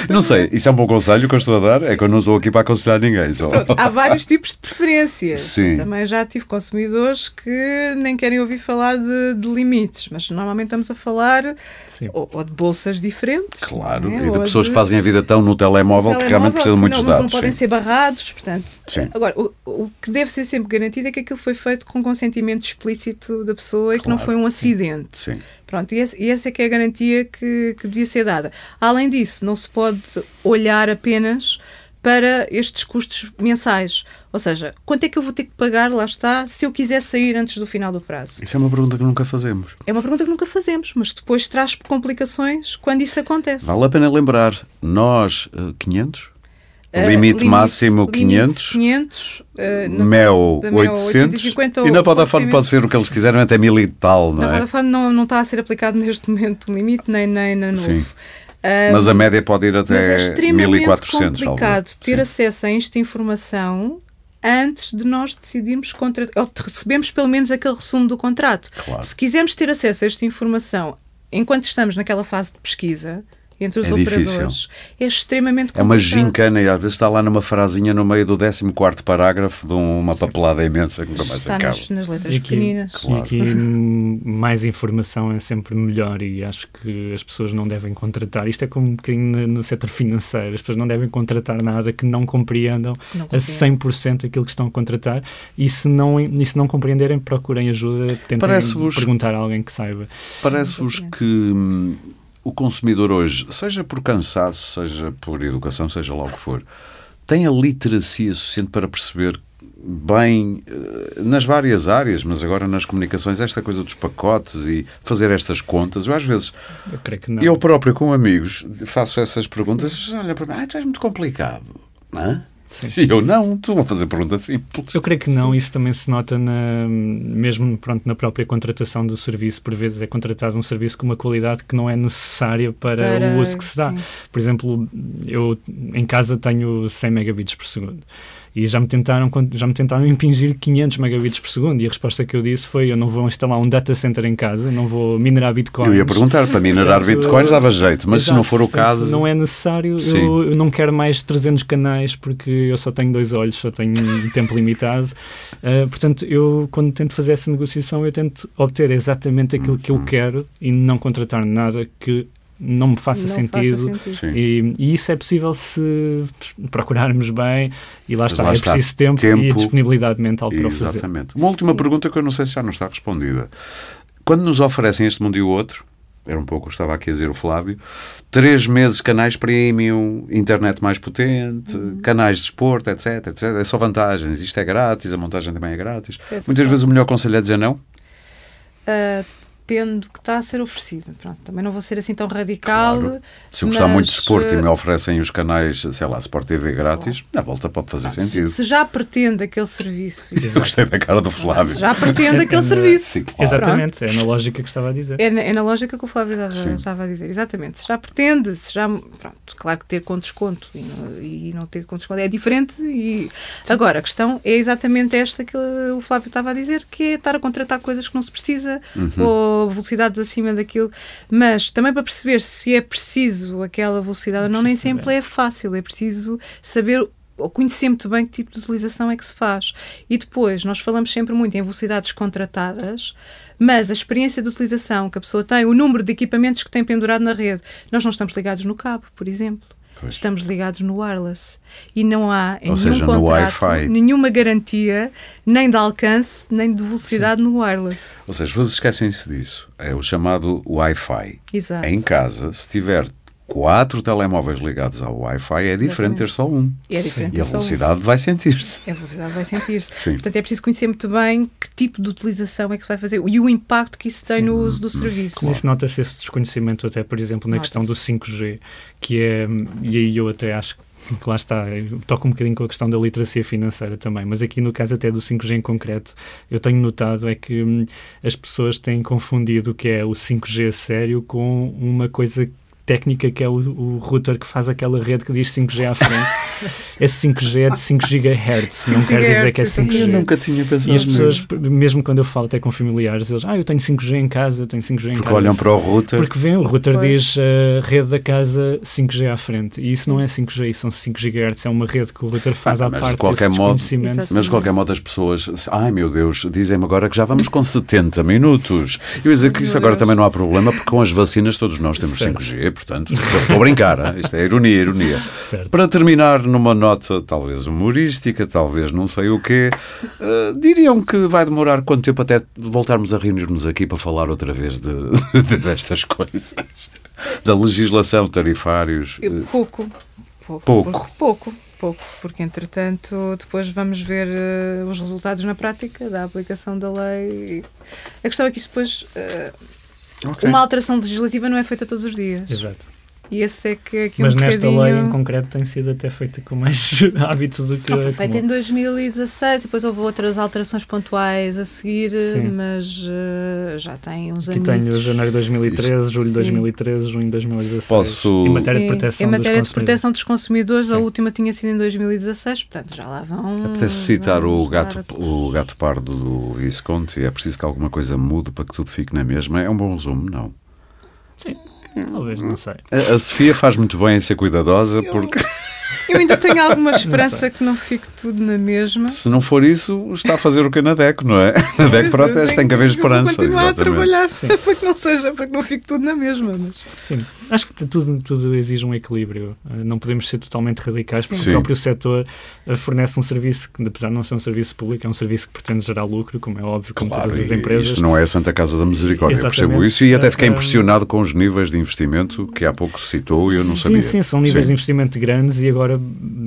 Não sei, isso é um bom conselho que eu estou a dar, é que eu não estou aqui para aconselhar ninguém. Só. Pronto, há vários tipos de preferências. Sim. Também já tive consumidores que nem querem ouvir falar de, de limites, mas normalmente estamos a falar ou, ou, de bolsas diferentes. Claro, é? e de pessoas de... que fazem a vida tão no telemóvel, que realmente precisam de muitos não, dados. Não podem sim. ser barrados, portanto. Sim. Agora, o, o, que deve ser sempre garantido é que aquilo foi feito com consentimento explícito da pessoa e claro, que não foi um acidente. Sim. Pronto, e, esse, e essa é que é a garantia que, que devia ser dada. Além disso, não se pode olhar apenas para estes custos mensais. Ou seja, quanto é que eu vou ter que pagar, lá está, se eu quiser sair antes do final do prazo? Isso é uma pergunta que nunca fazemos. É uma pergunta que nunca fazemos, mas depois traz complicações quando isso acontece. Vale a pena lembrar, nós, 500? Uh, limite, máximo 500, 500 uh, Mel 800 e na Vodafone pode ser o que eles quiserem até mil e tal, não na é? Na Vodafone não, não está a ser aplicado neste momento o limite, nem, nem na Novo. Sim. Um, mas a média pode ir até mas é 1400. É complicado ter Sim. acesso a esta informação antes de nós decidirmos contra ou recebemos pelo menos aquele resumo do contrato. Claro. Se quisermos ter acesso a esta informação enquanto estamos naquela fase de pesquisa, entre os é operadores difícil. é extremamente complicado. É uma gincana e às vezes está lá numa frasinha no meio do 14 parágrafo de uma papelada imensa que nunca mais está acaba. Nas, nas letras e aqui, pequeninas. Claro. E aqui mais informação é sempre melhor e acho que as pessoas não devem contratar. Isto é como um bocadinho no setor financeiro. As pessoas não devem contratar nada que não compreendam não a 100% aquilo que estão a contratar e se não, e se não compreenderem, procurem ajuda, tentem perguntar a alguém que saiba. Parece-vos que hum, o consumidor hoje, seja por cansaço, seja por educação, seja lá o que for, tem a literacia suficiente para perceber bem eh, nas várias áreas, mas agora nas comunicações, esta coisa dos pacotes e fazer estas contas. Eu às vezes, eu, eu próprio com amigos faço essas perguntas e olha para mim, ah, tu és muito complicado. Não é? Sim. Eu não, tu vou fazer pergunta simples. Eu creio que não, isso também se nota na, mesmo pronto, na própria contratação do serviço. Por vezes é contratado um serviço com uma qualidade que não é necessária para, para o uso que se dá. Sim. Por exemplo, eu em casa tenho 100 megabits por segundo. E já me tentaram, já me tentaram impingir 500 megabits por segundo e a resposta que eu disse foi eu não vou instalar um data center em casa, não vou minerar bitcoins. Eu ia perguntar, para minerar Portanto, bitcoins dava jeito, mas exato, se não for o caso... Não é necessário, eu, eu, não quero mais 300 canais porque eu só tenho dois olhos, só tenho tempo limitado. Uh, portanto, eu quando tento fazer essa negociação eu tento obter exatamente aquilo que eu uhum. quero e não contratar nada que não me faça não sentido. Faça sentido. E, e, isso é possível se procurarmos bem e lá está, lá é está. preciso tempo, tempo, e disponibilidade mental para Exatamente. o fazer. Exatamente. Uma última pergunta que eu não sei se já não está respondida. Quando nos oferecem este mundo e o outro, era um pouco o que estava aqui a dizer o Flávio, três meses canais premium, internet mais potente, uhum. canais de esporte, etc, etc. É só vantagens. Isto é grátis, a montagem também é grátis. É Muitas vezes o melhor conselho é dizer não. Uh, depende do que está a ser oferecido. Pronto, também não vou ser assim tão radical. Claro. Se eu gostar muito de esporte e me eh, oferecem os canais, sei lá, Sport TV grátis, na volta pode fazer ah, sentido. Se, já pretende aquele serviço. Gostei da cara do Flávio. Se já pretende aquele serviço. Sim, claro. Exatamente, Pronto. é na lógica que estava a dizer. É na, é na lógica que o Flávio estava, estava, a dizer, exatamente. Se já pretende, se já. Pronto, claro que ter com desconto e não, e não ter com desconto é diferente. E... Agora, a questão é exatamente esta que o Flávio estava a dizer, que é estar a contratar coisas que não se precisa uhum. ou velocidades acima daquilo, mas também para perceber se é preciso aquela velocidade ou não, nem sempre saber. é fácil, é preciso saber ou conhecer muito bem que tipo de utilização é que se faz. E depois, nós falamos sempre muito em velocidades contratadas, mas a experiência de utilização que a pessoa tem, o número de equipamentos que tem pendurado na rede, nós não estamos ligados no cabo, por exemplo. Pois. Estamos ligados no wireless e não há em Ou nenhum seja, contrato nenhuma garantia nem de alcance nem de velocidade Sim. no wireless. Ou seja, vocês esquecem-se disso. É o chamado Wi-Fi. Exato. Em casa, se tiver quatro telemóveis ligados ao Wi-Fi, é diferente ter só um. É diferente e a velocidade um. vai sentir-se. A velocidade vai sentir-se. Portanto, é preciso conhecer muito bem que tipo de utilização é que se vai fazer e o impacto que isso tem Sim. no uso do serviço. Como isso nota-se esse desconhecimento até, por exemplo, na questão do 5G, que é, e aí eu até acho que que lá está, toca um bocadinho com a questão da literacia financeira também, mas aqui no caso até do 5G em concreto, eu tenho notado é que hum, as pessoas têm confundido o que é o 5G sério com uma coisa técnica que é o, o, router que faz aquela rede que diz 5G à frente. Esse 5G é de 5 GHz, não quer dizer que é 5G. Eu nunca tinha pensado E as pessoas, mesmo quando eu falo até com familiares, eles, ah, eu tenho 5G em casa, eu tenho 5G em Porque casa. Porque olham para o router. Porque vem, o router pois. diz a uh, rede da casa 5G à frente. E isso não é 5G, isso são 5 GHz, é uma rede que o router faz ah, à parte de qualquer modo, Mas de qualquer modo as pessoas, ai meu Deus, dizem-me agora que já vamos com 70 minutos. Eu ia dizer que isso agora também não há problema, porque com as vacinas todos nós temos certo. 5G, portanto, estou a brincar, hein? isto é ironia, ironia. Certo. Para terminar numa nota talvez humorística, talvez não sei o quê. Uh, diriam que vai demorar quanto tempo até voltarmos a reunir-nos aqui para falar outra vez de, de destas coisas? Da legislação, tarifários? Pouco. Pouco. Pouco. Pouco pouco, porque entretanto depois vamos ver uh, os resultados na prática da aplicação da lei. A questão é que isto depois. Uh, okay. Uma alteração legislativa não é feita todos os dias. Exato. E esse é que aqui Mas um nesta bocadinho... lei em concreto tem sido até feita com mais hábitos do que. Não, foi feita em 2016, depois houve outras alterações pontuais a seguir, Sim. mas uh, já tem uns anos. Aqui tenho janeiro de 2013, julho de 2013, junho de 2016. Posso. Em matéria Sim. de proteção, em matéria de proteção dos consumidores, Sim. a última tinha sido em 2016, portanto já lá vão. Apetece citar o gato, o gato pardo do Visconti. É preciso que alguma coisa mude para que tudo fique na mesma. É um bom resumo, não? Sim. Talvez, não sei. A, a Sofia faz muito bem em ser cuidadosa porque. Eu ainda tenho alguma esperança que não fique tudo na mesma. Se não for isso, está a fazer o que na DEC, não é? Na DEC protege, tem que haver esperança. Continuar exatamente. a trabalhar Sim. para que não seja, para que não fique tudo na mesma. Mas... Sim, acho que tudo, tudo exige um equilíbrio. Eh, não podemos ser totalmente radicais, porque Sim. o próprio setor eh, fornece um serviço que, apesar de não ser um serviço público, é um serviço que pretende gerar lucro, como é óbvio, como claro, todas as empresas. Isto não é a Santa Casa da Misericórdia, eu percebo isso e até fiquei eh, impressionado com os níveis de investimento que há pouco citou e eu não sim, sabia. Sim, sim, são níveis sim. de investimento grandes e agora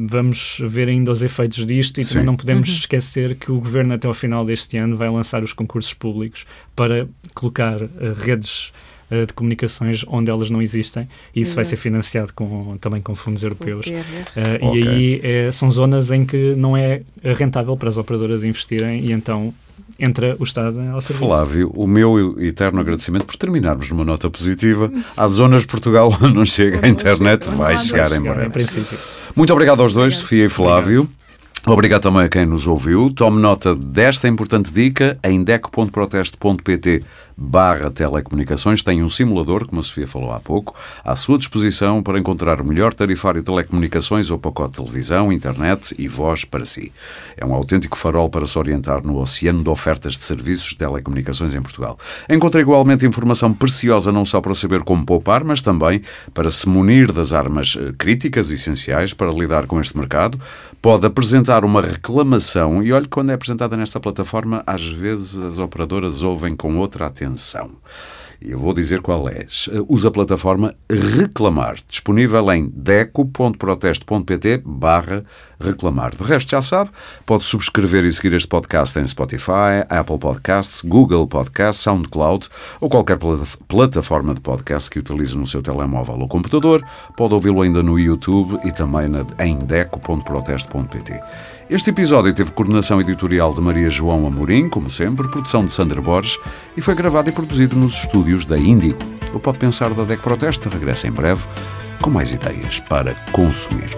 vamos ver ainda os efeitos disto e também não podemos uhum. esquecer que o Governo até ao final deste ano vai lançar os concursos públicos para colocar uh, redes uh, de comunicações onde elas não existem e isso vai ser financiado com, também com fundos europeus. Uh, okay. E aí é, são zonas em que não é rentável para as operadoras investirem e então entra o Estado ao serviço. Flávio, o meu eterno agradecimento por terminarmos numa nota positiva. Às zonas de Portugal onde não chega a internet, vai chegar em breve. Em princípio. Muito obrigado aos dois, Sofia e Flávio. Obrigado. Obrigado também a quem nos ouviu. Tome nota desta importante dica em deco.proteste.pt barra telecomunicações. Tem um simulador, como a Sofia falou há pouco, à sua disposição para encontrar o melhor tarifário de telecomunicações ou pacote de televisão, internet e voz para si. É um autêntico farol para se orientar no oceano de ofertas de serviços de telecomunicações em Portugal. Encontra igualmente informação preciosa não só para saber como poupar, mas também para se munir das armas eh, críticas essenciais para lidar com este mercado. Pode apresentar uma reclamação, e olhe quando é apresentada nesta plataforma, às vezes as operadoras ouvem com outra atenção. E eu vou dizer qual é. Usa a plataforma Reclamar, disponível em deco.proteste.pt barra reclamar. De resto, já sabe, pode subscrever e seguir este podcast em Spotify, Apple Podcasts, Google Podcasts, SoundCloud ou qualquer plataforma de podcast que utilize no seu telemóvel ou computador. Pode ouvi-lo ainda no YouTube e também em deco.proteste.pt. Este episódio teve coordenação editorial de Maria João Amorim, como sempre, produção de Sandra Borges e foi gravado e produzido nos estúdios da Índigo. O Pode Pensar da DEC Protesta regressa em breve com mais ideias para consumir.